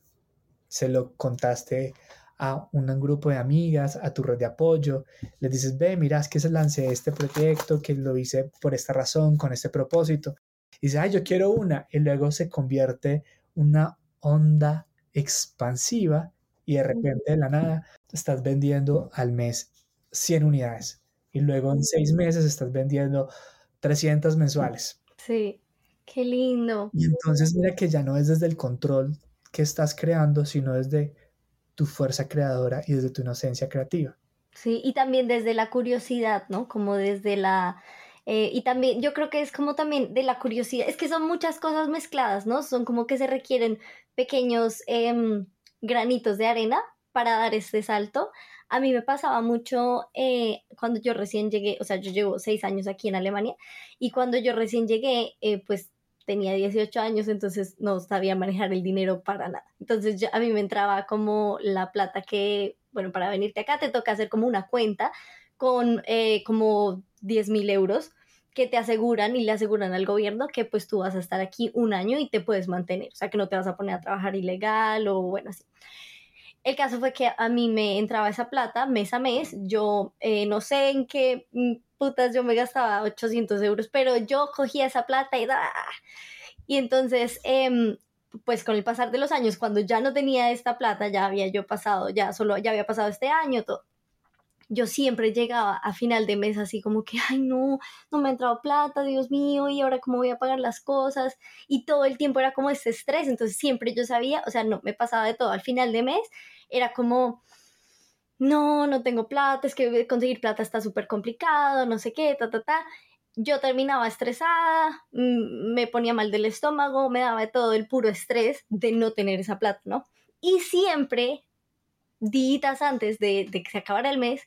se lo contaste a un grupo de amigas, a tu red de apoyo, les dices, ve, mira, es que se lancé este proyecto, que lo hice por esta razón, con este propósito. Y dice, ay, yo quiero una. Y luego se convierte una onda expansiva y de repente de la nada estás vendiendo al mes 100 unidades. Y luego en seis meses estás vendiendo 300 mensuales. Sí, qué lindo. Y entonces mira que ya no es desde el control que estás creando, sino desde tu fuerza creadora y desde tu inocencia creativa. Sí, y también desde la curiosidad, ¿no? Como desde la... Eh, y también yo creo que es como también de la curiosidad, es que son muchas cosas mezcladas, ¿no? Son como que se requieren pequeños em, granitos de arena para dar este salto. A mí me pasaba mucho eh, cuando yo recién llegué, o sea, yo llevo seis años aquí en Alemania y cuando yo recién llegué, eh, pues tenía 18 años, entonces no sabía manejar el dinero para nada. Entonces a mí me entraba como la plata que, bueno, para venirte acá te toca hacer como una cuenta con eh, como 10 mil euros que te aseguran y le aseguran al gobierno que pues tú vas a estar aquí un año y te puedes mantener, o sea que no te vas a poner a trabajar ilegal o bueno así. El caso fue que a mí me entraba esa plata mes a mes. Yo eh, no sé en qué mm, putas yo me gastaba 800 euros, pero yo cogía esa plata y da. Y entonces, em, pues con el pasar de los años, cuando ya no tenía esta plata, ya había yo pasado, ya solo, ya había pasado este año, todo yo siempre llegaba a final de mes así como que, ay no, no me ha entrado plata, Dios mío, y ahora cómo voy a pagar las cosas. Y todo el tiempo era como este estrés, entonces siempre yo sabía, o sea, no, me pasaba de todo. Al final de mes era como, no, no tengo plata, es que conseguir plata está súper complicado, no sé qué, ta, ta, ta. Yo terminaba estresada, mm, me ponía mal del estómago, me daba todo el puro estrés de no tener esa plata, ¿no? Y siempre días antes de, que se acabara el mes,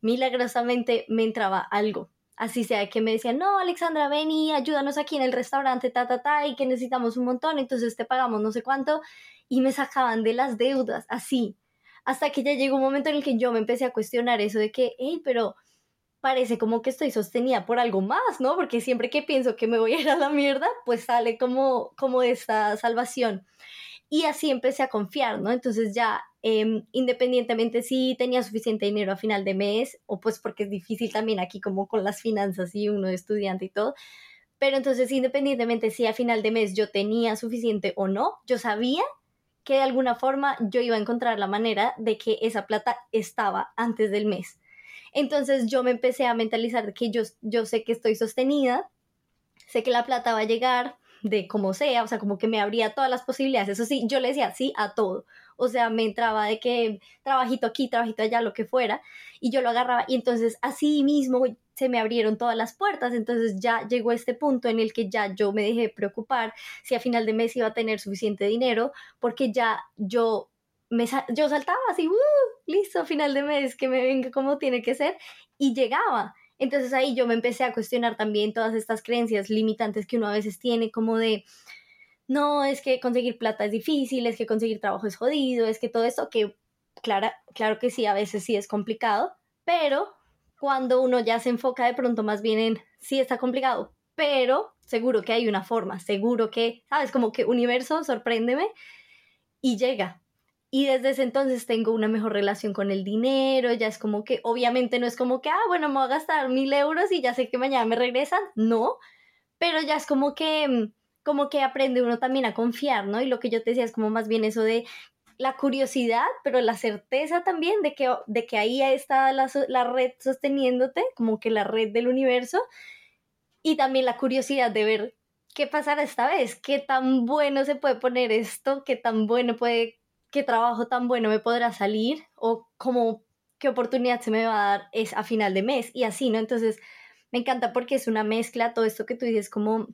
milagrosamente me entraba algo. Así sea que me decían, no, Alexandra, ven y ayúdanos aquí en el restaurante, ta, ta, ta, y que necesitamos un montón, entonces te pagamos no sé cuánto, y me sacaban de las deudas, así. Hasta que ya llegó un momento en el que yo me empecé a cuestionar eso de que, hey, pero parece como que estoy sostenida por algo más, ¿no? Porque siempre que pienso que me voy a ir a la mierda, pues sale como, como esta salvación. Y así empecé a confiar, ¿no? Entonces ya Em, independientemente si tenía suficiente dinero a final de mes o pues porque es difícil también aquí como con las finanzas y uno de estudiante y todo. Pero entonces independientemente si a final de mes yo tenía suficiente o no, yo sabía que de alguna forma yo iba a encontrar la manera de que esa plata estaba antes del mes. Entonces yo me empecé a mentalizar que yo, yo sé que estoy sostenida, sé que la plata va a llegar de como sea, o sea, como que me abría todas las posibilidades. Eso sí, yo le decía sí a todo o sea, me entraba de que trabajito aquí, trabajito allá, lo que fuera, y yo lo agarraba y entonces así mismo se me abrieron todas las puertas, entonces ya llegó este punto en el que ya yo me dejé preocupar si a final de mes iba a tener suficiente dinero, porque ya yo me yo saltaba así, uh, listo, final de mes, que me venga como tiene que ser, y llegaba. Entonces ahí yo me empecé a cuestionar también todas estas creencias limitantes que uno a veces tiene, como de, no, es que conseguir plata es difícil, es que conseguir trabajo es jodido, es que todo esto, que claro, claro que sí, a veces sí es complicado, pero cuando uno ya se enfoca de pronto más bien en, sí está complicado, pero seguro que hay una forma, seguro que, ¿sabes? Como que universo, sorpréndeme y llega. Y desde ese entonces tengo una mejor relación con el dinero, ya es como que, obviamente no es como que, ah, bueno, me voy a gastar mil euros y ya sé que mañana me regresan, no, pero ya es como que, mm, como que aprende uno también a confiar, ¿no? Y lo que yo te decía es como más bien eso de la curiosidad, pero la certeza también de que, de que ahí está la, la red sosteniéndote, como que la red del universo, y también la curiosidad de ver qué pasará esta vez, qué tan bueno se puede poner esto, qué tan bueno puede qué trabajo tan bueno me podrá salir o cómo, qué oportunidad se me va a dar es a final de mes y así, ¿no? Entonces, me encanta porque es una mezcla, todo esto que tú dices como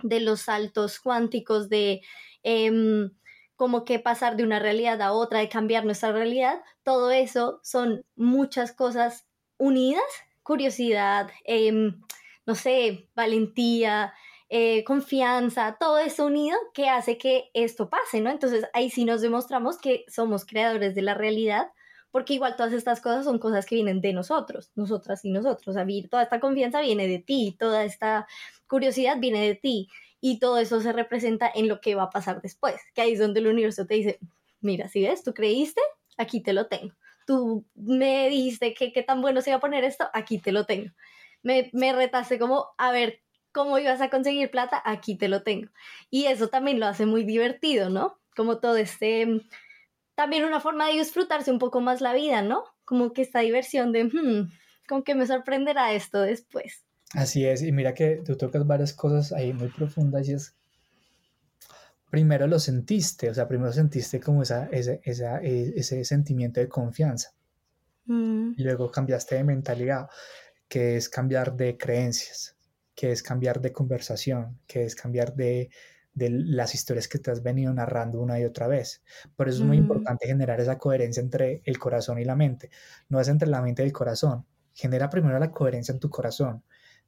de los saltos cuánticos, de em, como que pasar de una realidad a otra, de cambiar nuestra realidad, todo eso son muchas cosas unidas, curiosidad, em, no sé, valentía, eh, confianza, todo eso unido que hace que esto pase, ¿no? Entonces ahí sí nos demostramos que somos creadores de la realidad, porque igual todas estas cosas son cosas que vienen de nosotros, nosotras y nosotros. A toda esta confianza viene de ti, toda esta curiosidad viene de ti y todo eso se representa en lo que va a pasar después, que ahí es donde el universo te dice, mira, si ves, tú creíste, aquí te lo tengo. Tú me dijiste que qué tan bueno se iba a poner esto, aquí te lo tengo. Me, me retaste como, a ver, cómo ibas a conseguir plata, aquí te lo tengo. Y eso también lo hace muy divertido, ¿no? Como todo este, también una forma de disfrutarse un poco más la vida, ¿no? Como que esta diversión de, hmm, ¿con qué me sorprenderá esto después? Así es, y mira que tú tocas varias cosas ahí muy profundas y es, primero lo sentiste, o sea, primero sentiste como esa, ese, esa, e, ese sentimiento de confianza. Mm. Y luego cambiaste de mentalidad, que es cambiar de creencias que es cambiar de conversación, que es cambiar de, las historias que te has venido narrando una y otra vez. Por eso es muy importante generar esa coherencia entre el corazón y la mente. No es entre la mente y el corazón. Genera primero la coherencia en tu corazón,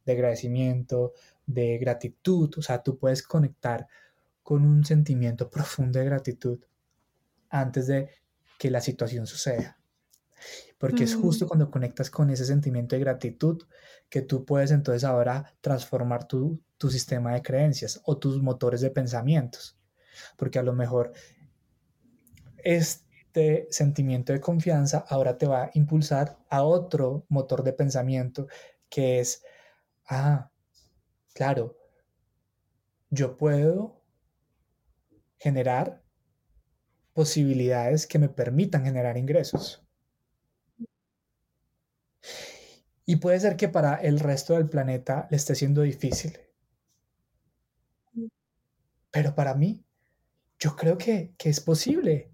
de agradecimiento, de gratitud. O sea, tú puedes conectar con un sentimiento profundo de gratitud antes de que la situación suceda. Porque es justo cuando conectas con ese sentimiento de gratitud que tú puedes entonces ahora transformar tu, tu sistema de creencias o tus motores de pensamientos. Porque a lo mejor este sentimiento de confianza ahora te va a impulsar a otro motor de pensamiento que es, ah, claro, yo puedo generar posibilidades que me permitan generar ingresos. Y puede ser que para el resto del planeta le esté siendo difícil. Pero para mí, yo creo que, es posible,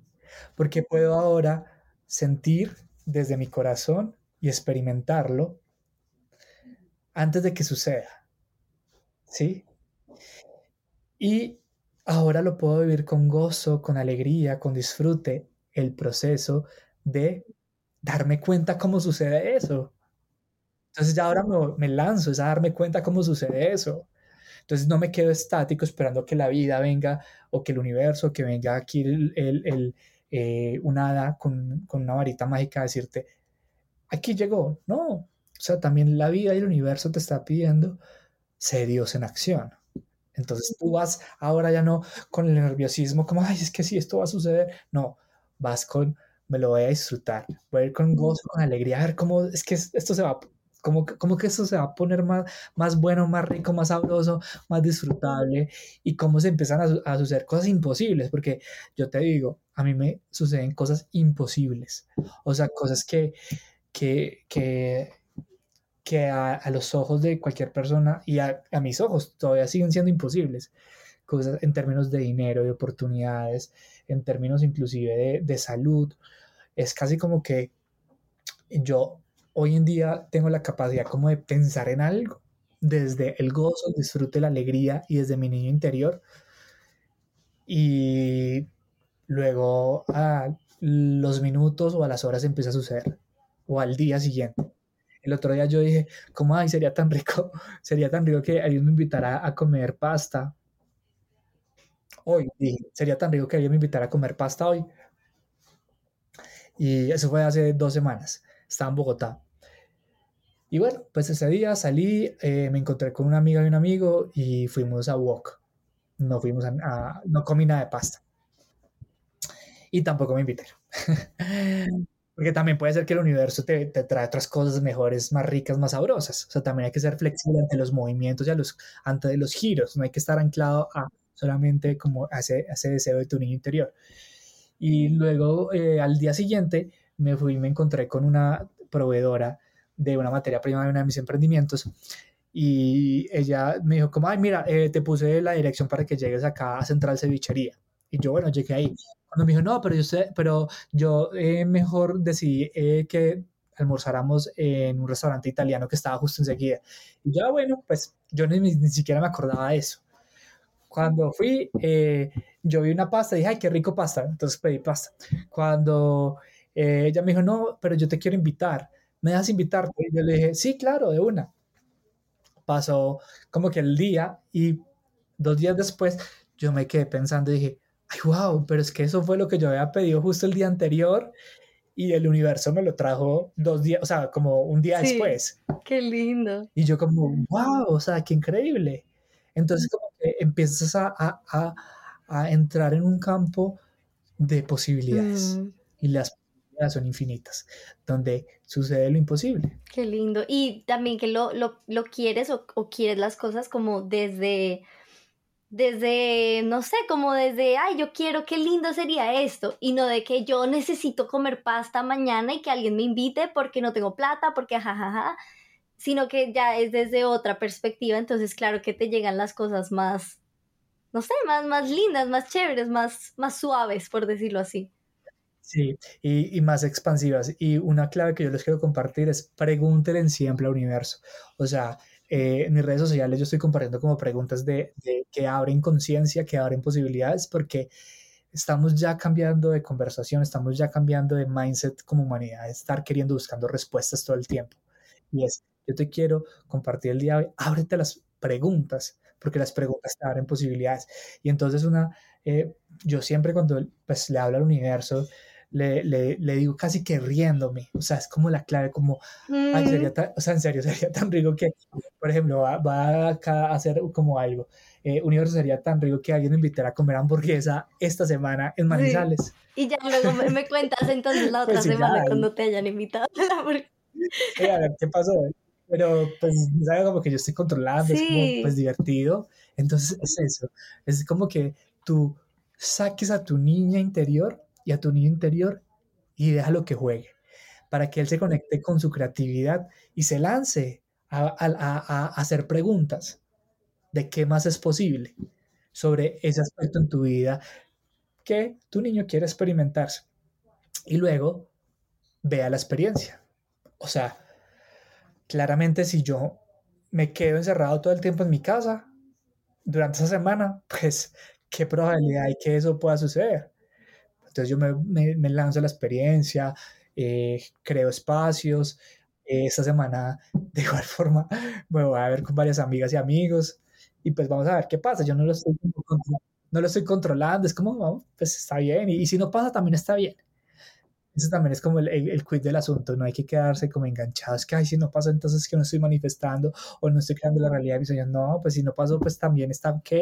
porque puedo ahora sentir desde mi corazón y experimentarlo antes de que suceda. ¿Sí? Y ahora lo puedo vivir con gozo, con alegría, con disfrute, el proceso de darme cuenta cómo sucede eso. Entonces ya ahora me, lanzo, es a darme cuenta cómo sucede eso. Entonces no me quedo estático esperando que la vida venga o que el universo, que venga aquí el, el, eh, una hada con, con, una varita mágica a decirte, aquí llegó. No, o sea, también la vida y el universo te está pidiendo, sé Dios en acción. Entonces tú vas ahora ya no con el nerviosismo, como, ay, es que si esto va a suceder. No, vas con, me lo voy a disfrutar, voy a ir con gozo, con alegría, a ver cómo es que esto se va, como, como que esto se va a poner más, más bueno, más rico, más sabroso, más disfrutable y cómo se empiezan a, suceder cosas imposibles, porque yo te digo, a mí me suceden cosas imposibles, o sea, cosas que, que, que, que a, los ojos de cualquier persona y a, a, mis ojos todavía siguen siendo imposibles, cosas en términos de dinero, de oportunidades, en términos inclusive de, de salud, es casi como que yo hoy en día tengo la capacidad como de pensar en algo desde el gozo, el disfrute, la alegría y desde mi niño interior. Y luego a los minutos o a las horas empieza a suceder, o al día siguiente. El otro día yo dije, ¿cómo ay, sería tan rico? Sería tan rico que alguien me invitara a comer pasta. Hoy dije, sería tan rico que alguien me invitara a comer pasta hoy. Y eso fue hace dos semanas estaba en Bogotá. Y bueno, pues ese día salí, eh, me encontré con una amiga y un amigo y fuimos a walk. No fuimos a, no comí nada de pasta. y tampoco me invitaron. Porque también puede ser que el universo te, te, otras cosas mejores, más ricas, más sabrosas. O sea, también hay que ser flexible ante los movimientos y los, ante los giros. No hay que estar anclado a solamente como a ese, ese deseo de tu niño interior. Y luego, eh, al día siguiente, me fui y me encontré con una proveedora de una materia prima de uno de mis emprendimientos y ella me dijo como, ay, mira, eh, te puse la dirección para que llegues acá a Central Cevichería. Y yo, bueno, llegué ahí. Cuando me dijo, no, pero yo, sé, pero yo eh, mejor decidí eh, que almorzáramos en un restaurante italiano que estaba justo enseguida. Y ya, bueno, pues yo ni, ni siquiera me acordaba de eso. Cuando fui, yo vi una pasta y dije, ay, qué rico pasta. Entonces pedí pasta. Cuando ella me dijo, no, pero yo te quiero invitar. ¿Me das invitarte? Y yo le dije, sí, claro, de una pasó como que el día y dos días después yo me quedé pensando y dije, ay, wow, pero es que eso fue lo que yo había pedido justo el día anterior y el universo me lo trajo dos días, o sea, como un día después. Qué lindo. Y yo como, wow, o sea, qué increíble. Entonces como que empiezas a, a, a, entrar en un campo de posibilidades mm. y las son infinitas, donde sucede lo imposible. Qué lindo. Y también que lo, lo, lo quieres o, o, quieres las cosas como desde, desde, no sé, como desde, ay, yo quiero, qué lindo sería esto. Y no de que yo necesito comer pasta mañana y que alguien me invite porque no tengo plata, porque jajaja, sino que ya es desde otra perspectiva. Entonces, claro que te llegan las cosas más, no sé, más, más lindas, más chéveres, más, más suaves, por decirlo así. Sí, y, y, más expansivas. Y una clave que yo les quiero compartir es pregúntenle siempre al universo. O sea, eh, en mis redes sociales yo estoy compartiendo como preguntas de, de que abren conciencia, que abren posibilidades, porque estamos ya cambiando de conversación, estamos ya cambiando de mindset como humanidad, estar queriendo, buscando respuestas todo el tiempo. Y es, yo te quiero compartir el día de hoy, ábrete las preguntas, porque las preguntas te abren posibilidades. Y entonces una, eh, yo siempre cuando pues, le hablo al universo, le, le, le, digo casi que riéndome, o sea, es como la clave, como, ay, sería mm. tan, o sea, en serio, sería tan rico que, por ejemplo, va, va acá a hacer como algo, eh, universo sería tan rico que alguien me invitara a comer hamburguesa esta semana en Manizales. Y ya luego me, me, cuentas entonces la otra pues semana cuando te hayan invitado a la hamburguesa. a ver, ¿qué pasó? Pero, pues, ¿sabes? Como que yo estoy controlando, es como, pues, divertido. Entonces, es eso. Es como que tú saques a tu niña interior y a tu niño interior y déjalo que juegue, para que él se conecte con su creatividad y se lance a, a, hacer preguntas de qué más es posible sobre ese aspecto en tu vida que tu niño quiere experimentarse. Y luego vea la experiencia. O sea, claramente si yo me quedo encerrado todo el tiempo en mi casa durante esa semana, pues qué probabilidad hay que eso pueda suceder. Entonces yo me, lanzo a la experiencia, eh, creo espacios. esta semana, de igual forma, me voy a ver con varias amigas y amigos y pues vamos a ver qué pasa. Yo no lo estoy, no lo estoy controlando, es como, pues está bien. Y, si no pasa, también está bien. Eso también es como el, el, el, del asunto, no hay que quedarse como enganchados, que ay, si no pasa, entonces que no estoy manifestando o no estoy creando la realidad de mis sueños. No, pues si no pasó, pues también está ok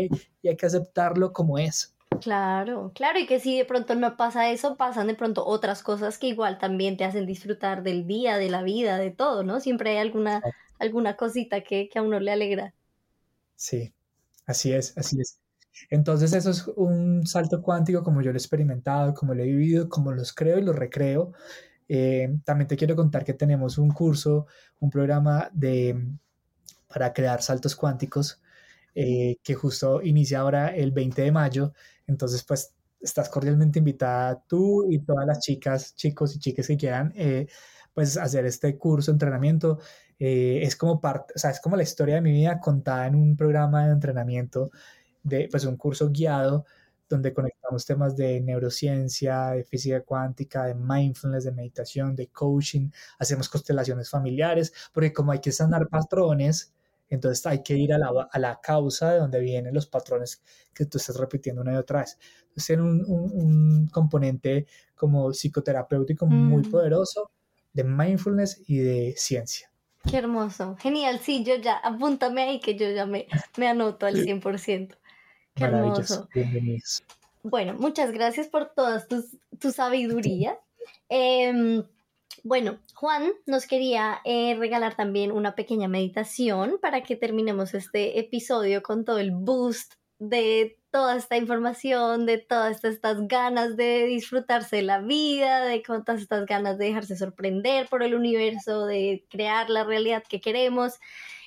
y hay que aceptarlo como es. Claro, claro, y que si de pronto no pasa eso, pasan de pronto otras cosas que igual también te hacen disfrutar del día, de la vida, de todo, ¿no? Siempre hay alguna, alguna cosita que, que a uno le alegra. Sí, así es, así es. Entonces eso es un salto cuántico como yo lo he experimentado, como lo he vivido, como los creo y los recreo. Eh, también te quiero contar que tenemos un curso, un programa de, para crear saltos cuánticos eh, que justo inicia ahora el 20 de mayo. Entonces, pues estás cordialmente invitada tú y todas las chicas, chicos y chicas que quieran eh, pues hacer este curso, entrenamiento. es como parte, o sea, es como la historia de mi vida contada en un programa de entrenamiento de pues, un curso guiado donde conectamos temas de neurociencia, de física cuántica, de mindfulness, de meditación, de coaching, hacemos constelaciones familiares, porque como hay que sanar patrones, entonces hay que ir a la, a la causa de donde vienen los patrones que tú estás repitiendo una y otra vez. Entonces tiene un, un, componente como psicoterapéutico muy mm. poderoso de mindfulness y de ciencia. Qué hermoso, genial, sí, yo ya, apúntame ahí que yo ya me, me anoto al 100%. Qué hermoso. Bueno, muchas gracias por todas tus, tu sabiduría. Em, bueno, Juan nos quería eh, regalar también una pequeña meditación para que terminemos este episodio con todo el boost de toda esta información, de todas estas ganas de disfrutarse de la vida, de todas estas ganas de dejarse sorprender por el universo, de crear la realidad que queremos.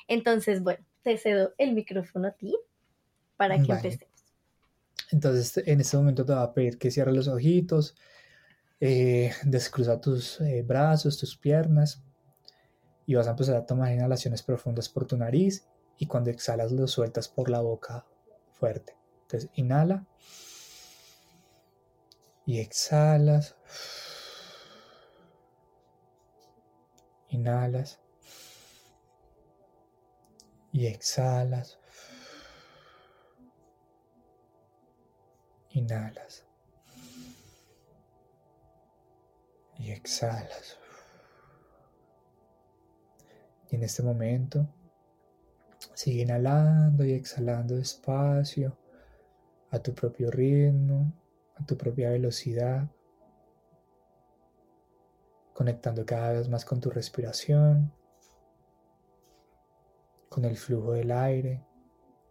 Entonces, bueno, te cedo el micrófono a ti para que empecemos. Entonces, en este momento te va a pedir que cierres los ojitos, eh, descruza tus eh, brazos, tus piernas y vas a empezar a tomar inhalaciones profundas por tu nariz y cuando exhalas lo sueltas por la boca fuerte. Entonces, inhala y exhalas. Inhalas y exhalas. Inhalas. Y exhalas. Y en este momento sigue inhalando y exhalando despacio, a tu propio ritmo, a tu propia velocidad, conectando cada vez más con tu respiración, con el flujo del aire,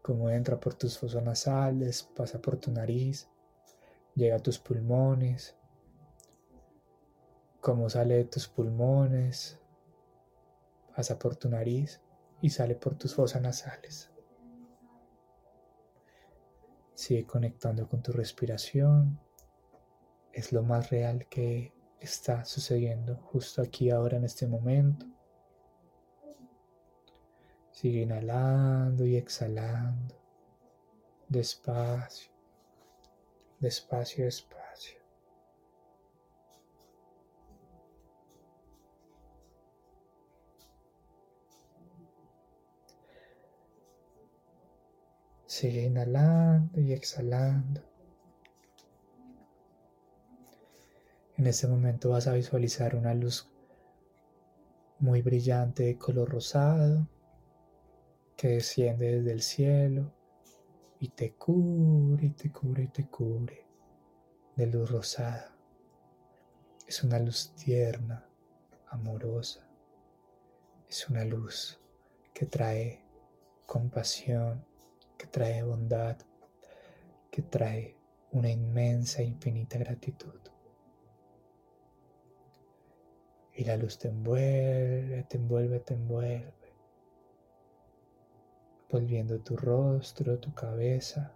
cómo entra por tus fosas nasales, pasa por tu nariz, llega a tus pulmones, cómo sale de tus pulmones, pasa por tu nariz y sale por tus fosas nasales. Sigue conectando con tu respiración. Es lo más real que está sucediendo justo aquí ahora en este momento. Sigue inhalando y exhalando. Despacio. Despacio, despacio. Sigue inhalando y exhalando. En ese momento vas a visualizar una luz muy brillante de color rosado que desciende desde el cielo y te cubre te cubre te cubre de luz rosada. Es una luz tierna, amorosa. Es una luz que trae compasión, que trae bondad, que trae una inmensa e infinita gratitud. Y la luz te envuelve, te envuelve, te envuelve volviendo tu rostro, tu cabeza,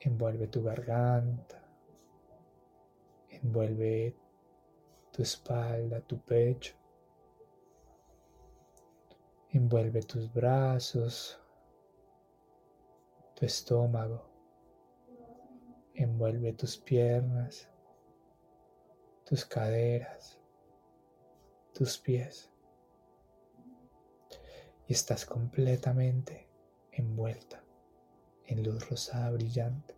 envuelve tu garganta, envuelve tu espalda, tu pecho, envuelve tus brazos, tu estómago, envuelve tus piernas, tus caderas, tus pies y estás completamente envuelta en luz rosada brillante.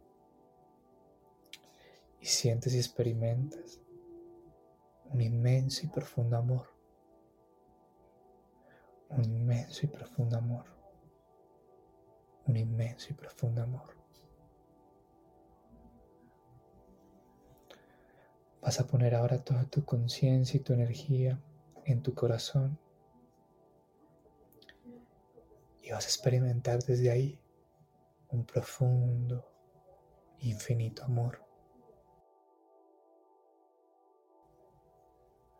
Y sientes y experimentas un inmenso y profundo amor. Un inmenso y profundo amor. Un inmenso y profundo amor. Vas a poner ahora toda tu conciencia y tu energía en tu corazón y vas a experimentar desde ahí un profundo, infinito amor.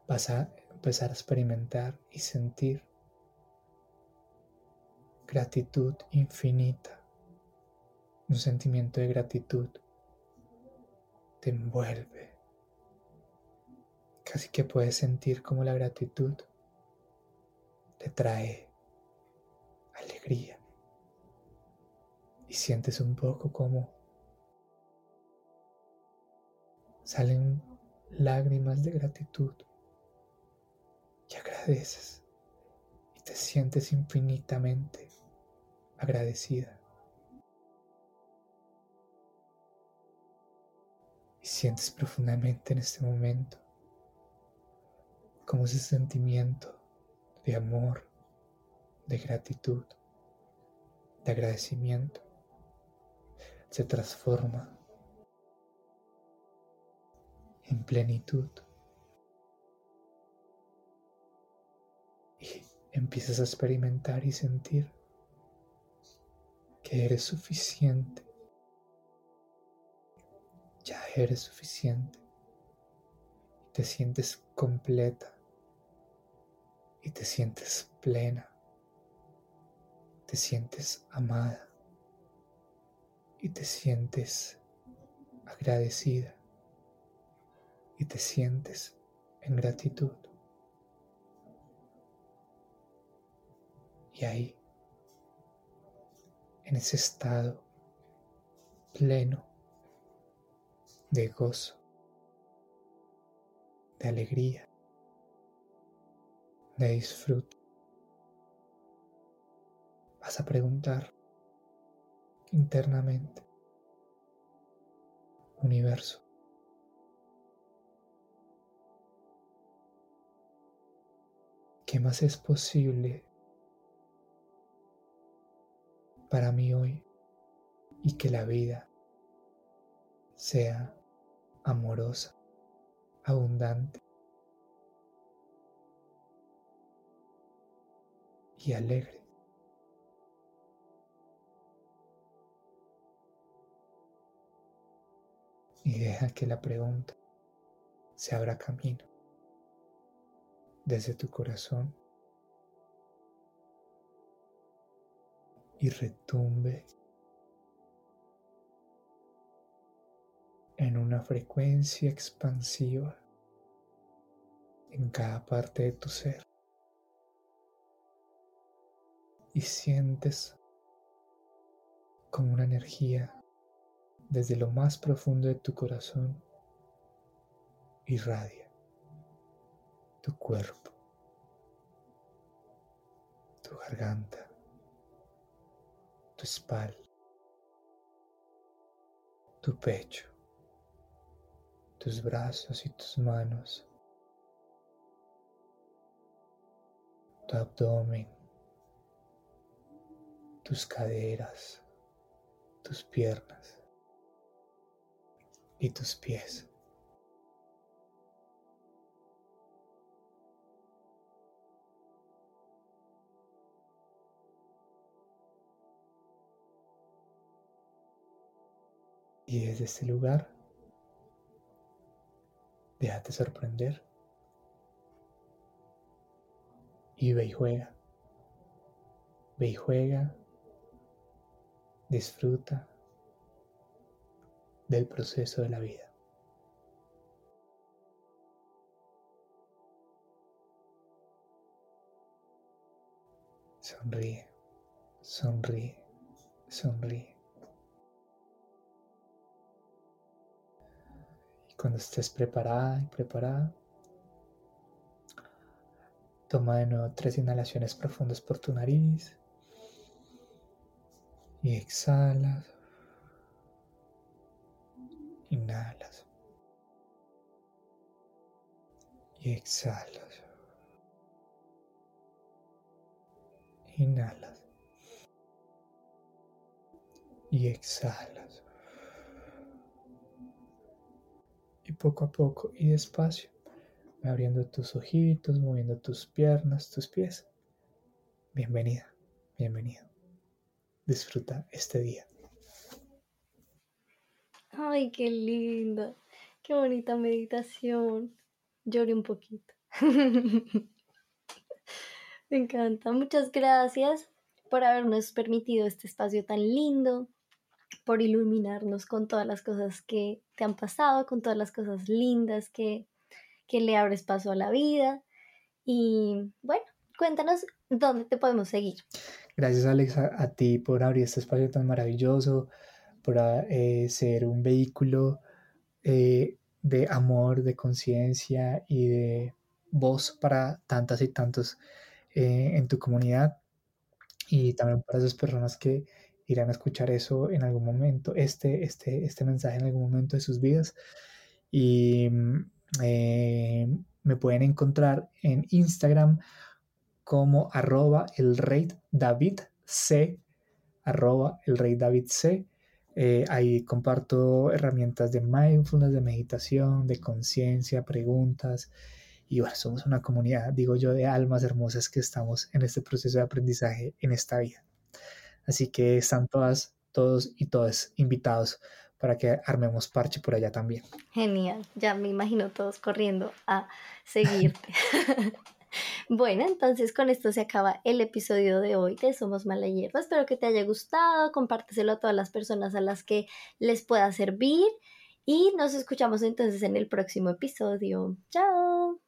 Vas a empezar a experimentar y sentir gratitud infinita. Un sentimiento de gratitud te envuelve. Casi que puedes sentir como la gratitud te trae alegría. Y sientes un poco como salen lágrimas de gratitud y agradeces y te sientes infinitamente agradecida. Y sientes profundamente en este momento como ese sentimiento de amor de gratitud, de agradecimiento, se transforma en plenitud. Y empiezas a experimentar y sentir que eres suficiente. Ya eres suficiente. Te sientes completa y te sientes plena. Te sientes amada y te sientes agradecida y te sientes en gratitud. Y ahí, en ese estado pleno de gozo, de alegría, de disfrute, vas a preguntar internamente, universo, ¿qué más es posible para mí hoy y que la vida sea amorosa, abundante y alegre. Y deja que la pregunta se abra camino desde tu corazón y retumbe en una frecuencia expansiva en cada parte de tu ser. Y sientes como una energía desde lo más profundo de tu corazón irradia tu cuerpo, tu garganta, tu espalda, tu pecho, tus brazos y tus manos, tu abdomen, tus caderas, tus piernas y tus pies. Y desde este lugar, déjate sorprender y ve y juega. Ve y juega, disfruta del proceso de la vida. Sonríe, sonríe, sonríe. Cuando estés preparada y preparada, toma de nuevo tres inhalaciones profundas por tu nariz y exhalas. Inhalas. Y exhalas. Inhalas. Y exhalas. Poco a poco y despacio, abriendo tus ojitos, moviendo tus piernas, tus pies. Bienvenida, bienvenido. Disfruta este día. Ay, qué linda, qué bonita meditación. Lloré un poquito. Me encanta. Muchas gracias por habernos permitido este espacio tan lindo, por iluminarnos con todas las cosas que te han pasado, con todas las cosas lindas que, que le abres paso a la vida. Y bueno, cuéntanos dónde te podemos seguir. Gracias Alex a ti por abrir este espacio tan maravilloso, para eh, ser un vehículo eh, de amor, de conciencia y de voz para tantas y tantos eh, en tu comunidad y también para esas personas que irán a escuchar eso en algún momento, este, este, este mensaje en algún momento de sus vidas. Y me pueden encontrar en Instagram como arroba el rey David C, arroba el rey David C Eh, ahí comparto herramientas de mindfulness, de meditación, de conciencia, preguntas. Y bueno, somos una comunidad, digo yo, de almas hermosas que estamos en este proceso de aprendizaje en esta vida. Así que están todas, todos y todas invitados para que armemos parche por allá también. Genial, ya me imagino todos corriendo a seguirte. bueno, entonces con esto se acaba el episodio de hoy de Somos Mala Hierba. Espero que te haya gustado, compárteselo a todas las personas a las que les pueda servir y nos escuchamos entonces en el próximo episodio. Chao.